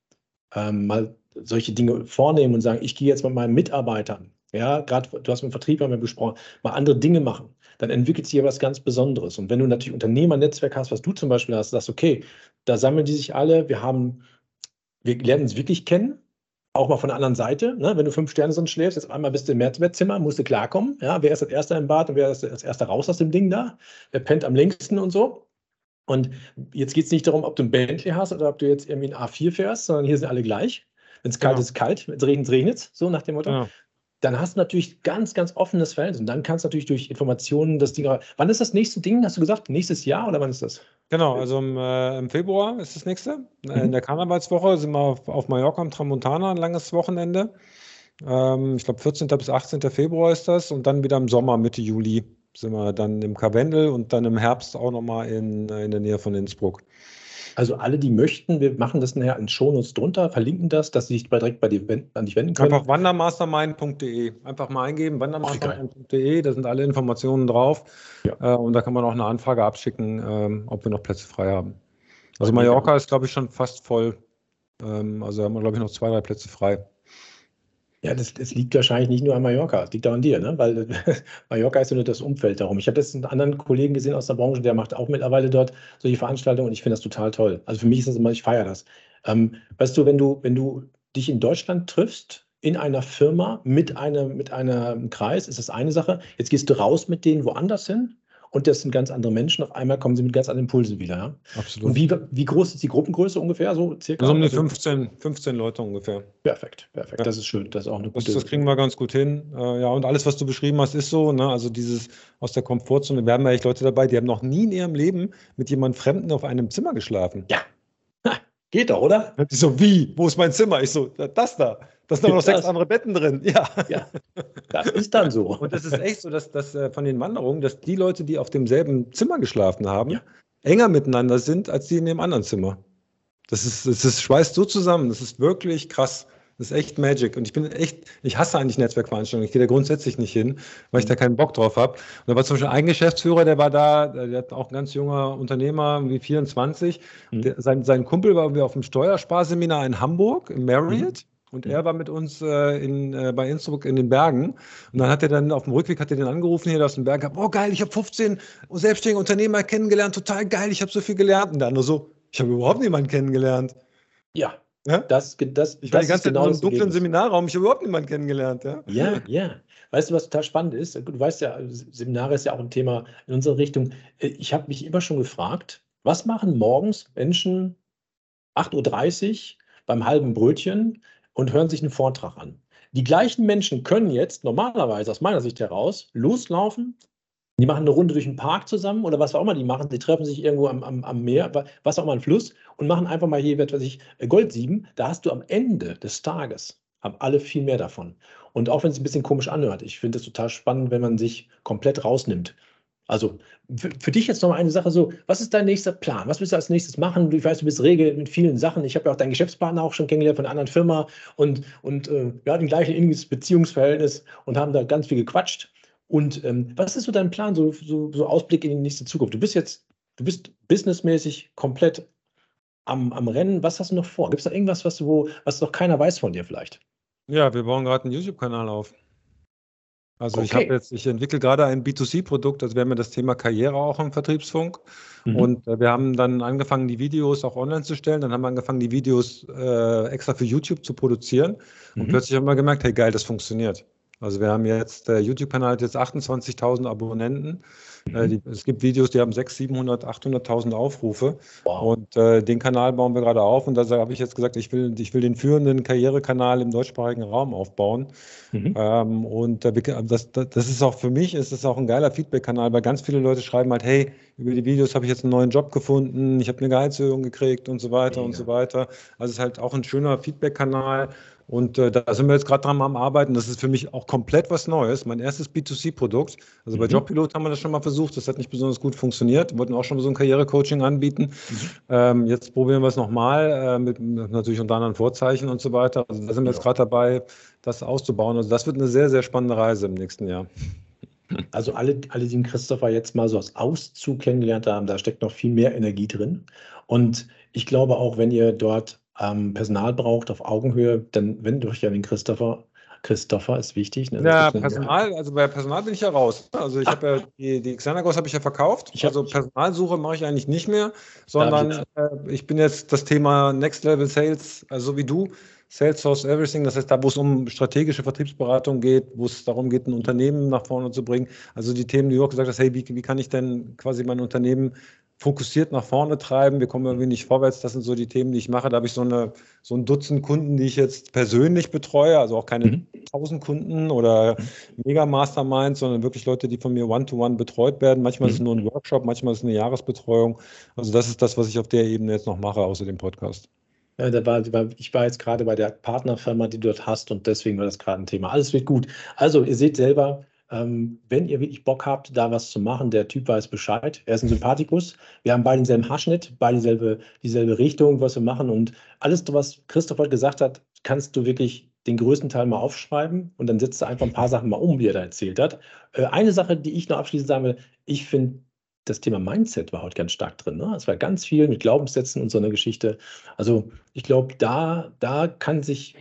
ähm, mal solche Dinge vornehmen und sagen, ich gehe jetzt mit meinen Mitarbeitern ja, gerade du hast mit dem Vertrieb haben wir besprochen, mal andere Dinge machen, dann entwickelt sich ja was ganz Besonderes. Und wenn du natürlich Unternehmernetzwerk hast, was du zum Beispiel hast, sagst, okay, da sammeln die sich alle, wir haben, wir lernen uns wirklich kennen, auch mal von der anderen Seite. Ne? Wenn du fünf Sterne sonst schläfst, jetzt einmal bist du im Mehrzimmer, musst du klarkommen. Ja? Wer ist als erster im Bad und wer ist als erster raus aus dem Ding da? Wer pennt am längsten und so? Und jetzt geht es nicht darum, ob du ein Bentley hast oder ob du jetzt irgendwie ein A4 fährst, sondern hier sind alle gleich. Wenn es kalt ja. ist, kalt, wenn es regnet, regnet es, so nach dem Motto. Ja dann hast du natürlich ganz, ganz offenes Feld und dann kannst du natürlich durch Informationen das Ding. Wann ist das nächste Ding? Hast du gesagt, nächstes Jahr oder wann ist das? Genau, also im, äh, im Februar ist das nächste. Mhm. In der Karnevalswoche sind wir auf, auf Mallorca am Tramontana, ein langes Wochenende. Ähm, ich glaube, 14. bis 18. Februar ist das und dann wieder im Sommer, Mitte Juli, sind wir dann im Karwendel und dann im Herbst auch nochmal in, äh, in der Nähe von Innsbruck. Also alle, die möchten, wir machen das nachher in Shownotes drunter, verlinken das, dass sie sich direkt bei dir an dich wenden können. Einfach wandermastermind.de. Einfach mal eingeben, wandermastermind.de, da sind alle Informationen drauf. Ja. Äh, und da kann man auch eine Anfrage abschicken, ähm, ob wir noch Plätze frei haben. Also Mallorca ist, glaube ich, schon fast voll. Ähm, also haben wir, glaube ich, noch zwei, drei Plätze frei. Ja, das, das, liegt wahrscheinlich nicht nur an Mallorca, es liegt auch an dir, ne? weil *laughs* Mallorca ist ja nur das Umfeld darum. Ich habe jetzt einen anderen Kollegen gesehen aus der Branche, der macht auch mittlerweile dort solche Veranstaltungen und ich finde das total toll. Also für mich ist das immer, ich feiere das. Ähm, weißt du, wenn du, wenn du dich in Deutschland triffst, in einer Firma mit, einer, mit einem Kreis, ist das eine Sache. Jetzt gehst du raus mit denen woanders hin und das sind ganz andere Menschen. Auf einmal kommen sie mit ganz anderen Impulsen wieder. Ja? Absolut. Und wie, wie groß ist die Gruppengröße ungefähr? So circa? Also um die 15, 15 Leute ungefähr. Perfekt, perfekt. Ja. Das ist schön. Das ist auch eine gute. Das, das kriegen wir ganz gut hin. Äh, ja, und alles, was du beschrieben hast, ist so. Ne? Also dieses aus der Komfortzone. Wir haben ja echt Leute dabei, die haben noch nie in ihrem Leben mit jemandem Fremden auf einem Zimmer geschlafen. Ja. Geht doch, oder? So, wie? Wo ist mein Zimmer? Ich so, das da. Da sind noch sechs andere Betten drin. Ja. ja. Das ist dann so. Und das ist echt so, dass, dass äh, von den Wanderungen, dass die Leute, die auf demselben Zimmer geschlafen haben, ja. enger miteinander sind als die in dem anderen Zimmer. Das ist, das ist schweißt so zusammen. Das ist wirklich krass. Das ist echt Magic. Und ich bin echt, ich hasse eigentlich Netzwerkveranstaltungen. Ich gehe da grundsätzlich nicht hin, weil ich da keinen Bock drauf habe. Und da war zum Beispiel ein Geschäftsführer, der war da, der hat auch ein ganz junger Unternehmer, wie 24. Mhm. Der, sein, sein Kumpel war auf dem Steuersparseminar in Hamburg, im Marriott. Mhm. Und er war mit uns äh, in, äh, bei Innsbruck in den Bergen. Und dann hat er dann auf dem Rückweg hat er den angerufen hier aus dem Berg. Oh geil, ich habe 15 selbstständige Unternehmer kennengelernt. Total geil, ich habe so viel gelernt. Und der andere so, ich habe überhaupt niemanden kennengelernt. Ja, ja? Das, das, ich war die ganze Zeit genau in einem dunklen Seminarraum, ich habe überhaupt niemanden kennengelernt. Ja? ja, ja. Weißt du, was total spannend ist? Du weißt ja, Seminare ist ja auch ein Thema in unserer Richtung. Ich habe mich immer schon gefragt, was machen morgens Menschen 8.30 Uhr beim halben Brötchen und hören sich einen Vortrag an? Die gleichen Menschen können jetzt normalerweise aus meiner Sicht heraus loslaufen, die machen eine Runde durch den Park zusammen oder was auch immer die machen. Die treffen sich irgendwo am, am, am Meer, was auch immer, ein Fluss und machen einfach mal hier, was ich, äh, Goldsieben. Da hast du am Ende des Tages, haben alle viel mehr davon. Und auch wenn es ein bisschen komisch anhört, ich finde es total spannend, wenn man sich komplett rausnimmt. Also für, für dich jetzt noch mal eine Sache so, was ist dein nächster Plan? Was willst du als nächstes machen? Ich weiß, du bist rege mit vielen Sachen. Ich habe ja auch deinen Geschäftspartner auch schon kennengelernt von einer anderen Firma und, und äh, wir hatten gleich ein inniges Beziehungsverhältnis und haben da ganz viel gequatscht. Und ähm, was ist so dein Plan, so, so, so, Ausblick in die nächste Zukunft? Du bist jetzt, du bist businessmäßig komplett am, am Rennen. Was hast du noch vor? Gibt es da irgendwas, was, du, was noch keiner weiß von dir vielleicht? Ja, wir bauen gerade einen YouTube-Kanal auf. Also okay. ich habe jetzt, ich entwickle gerade ein B2C-Produkt, also wir haben ja das Thema Karriere auch im Vertriebsfunk. Mhm. Und äh, wir haben dann angefangen, die Videos auch online zu stellen. Dann haben wir angefangen, die Videos äh, extra für YouTube zu produzieren. Mhm. Und plötzlich haben wir gemerkt, hey geil, das funktioniert. Also wir haben jetzt, der YouTube-Kanal hat jetzt 28.000 Abonnenten. Äh, mhm. die, es gibt Videos, die haben 600, 700, 800.000 Aufrufe. Wow. Und äh, den Kanal bauen wir gerade auf. Und da habe ich jetzt gesagt, ich will, ich will den führenden Karrierekanal im deutschsprachigen Raum aufbauen. Mhm. Ähm, und äh, das, das ist auch für mich, ist das auch ein geiler Feedback-Kanal, weil ganz viele Leute schreiben halt, hey, über die Videos habe ich jetzt einen neuen Job gefunden, ich habe eine Gehaltserhöhung gekriegt und so weiter Mega. und so weiter. Also es ist halt auch ein schöner Feedback-Kanal. Und äh, da sind wir jetzt gerade dran am Arbeiten. Das ist für mich auch komplett was Neues. Mein erstes B2C-Produkt. Also mhm. bei Jobpilot haben wir das schon mal versucht. Das hat nicht besonders gut funktioniert. Wir wollten auch schon so ein Karrierecoaching anbieten. Mhm. Ähm, jetzt probieren wir es nochmal, äh, mit natürlich unter anderen Vorzeichen und so weiter. Also da sind wir jetzt gerade dabei, das auszubauen. Also das wird eine sehr, sehr spannende Reise im nächsten Jahr. Also alle, alle, die den Christopher jetzt mal so als Auszug kennengelernt haben, da steckt noch viel mehr Energie drin. Und ich glaube auch, wenn ihr dort ähm, Personal braucht auf Augenhöhe, dann wendet euch ja den Christopher. Christopher ist wichtig. Ne? Ja, Personal, also bei Personal bin ich ja raus. Also ich habe ja die, die Xanagos habe ich ja verkauft. Ich also Personalsuche mache ich eigentlich nicht mehr, sondern äh, ich bin jetzt das Thema Next Level Sales, also wie du, Salesforce Everything, das heißt da, wo es um strategische Vertriebsberatung geht, wo es darum geht, ein Unternehmen nach vorne zu bringen. Also die Themen, die du auch gesagt hast, hey, wie, wie kann ich denn quasi mein Unternehmen fokussiert nach vorne treiben. Wir kommen irgendwie nicht vorwärts. Das sind so die Themen, die ich mache. Da habe ich so, eine, so ein Dutzend Kunden, die ich jetzt persönlich betreue. Also auch keine mhm. 1000 Kunden oder Mega Masterminds, sondern wirklich Leute, die von mir one-to-one -one betreut werden. Manchmal mhm. ist es nur ein Workshop, manchmal ist es eine Jahresbetreuung. Also das ist das, was ich auf der Ebene jetzt noch mache, außer dem Podcast. Ja, da war, ich war jetzt gerade bei der Partnerfirma, die du dort hast und deswegen war das gerade ein Thema. Alles wird gut. Also ihr seht selber, Ähm, wenn ihr wirklich Bock habt, da was zu machen, der Typ weiß Bescheid. Er ist ein Sympathikus. Wir haben beide denselben Haarschnitt, beide dieselbe, dieselbe Richtung, was wir machen. Und alles, was Christoph heute gesagt hat, kannst du wirklich den größten Teil mal aufschreiben und dann setzt du einfach ein paar Sachen mal um, die er da erzählt hat. Äh, eine Sache, die ich noch abschließend sagen will, ich finde, das Thema Mindset war heute ganz stark drin. Ne? Es war ganz viel mit Glaubenssätzen und so einer Geschichte. Also ich glaube, da, da kann sich,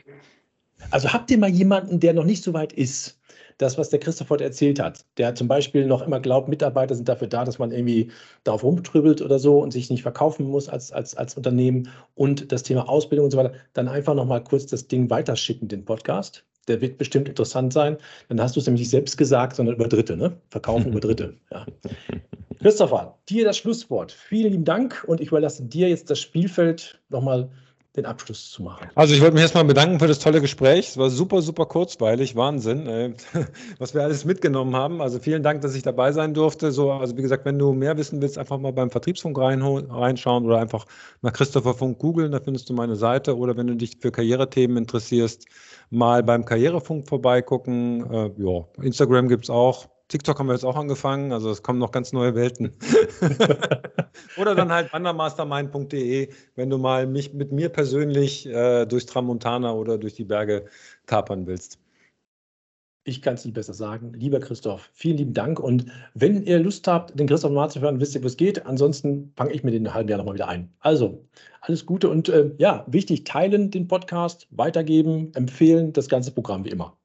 also habt ihr mal jemanden, der noch nicht so weit ist, das, was der Christoph heute erzählt hat, der zum Beispiel noch immer glaubt, Mitarbeiter sind dafür da, dass man irgendwie darauf rumtrübelt oder so und sich nicht verkaufen muss als, als, als Unternehmen und das Thema Ausbildung und so weiter, dann einfach nochmal kurz das Ding weiterschicken, den Podcast. Der wird bestimmt interessant sein. Dann hast du es nämlich nicht selbst gesagt, sondern über Dritte, ne? Verkaufen über Dritte. Ja. Christopher, dir das Schlusswort. Vielen lieben Dank und ich überlasse dir jetzt das Spielfeld nochmal den Abschluss zu machen. Also ich wollte mich erstmal bedanken für das tolle Gespräch. Es war super, super kurzweilig, Wahnsinn, *laughs* was wir alles mitgenommen haben. Also vielen Dank, dass ich dabei sein durfte. So, also wie gesagt, wenn du mehr wissen willst, einfach mal beim Vertriebsfunk reinschauen oder einfach nach Christopher Funk googeln, da findest du meine Seite. Oder wenn du dich für Karrierethemen interessierst, mal beim Karrierefunk vorbeigucken. Äh, ja, Instagram gibt es auch. TikTok haben wir jetzt auch angefangen, also es kommen noch ganz neue Welten. *laughs* Oder dann halt wandermastermind.de, wenn du mal mich mit mir persönlich äh, durchs Tramontana oder durch die Berge tapern willst. Ich kann es nicht besser sagen. Lieber Christoph, vielen lieben Dank. Und wenn ihr Lust habt, den Christoph mal zu hören, wisst ihr, wo es geht. Ansonsten fange ich mir den halben Jahr nochmal wieder ein. Also, alles Gute und äh, ja, wichtig, teilen den Podcast, weitergeben, empfehlen, das ganze Programm wie immer.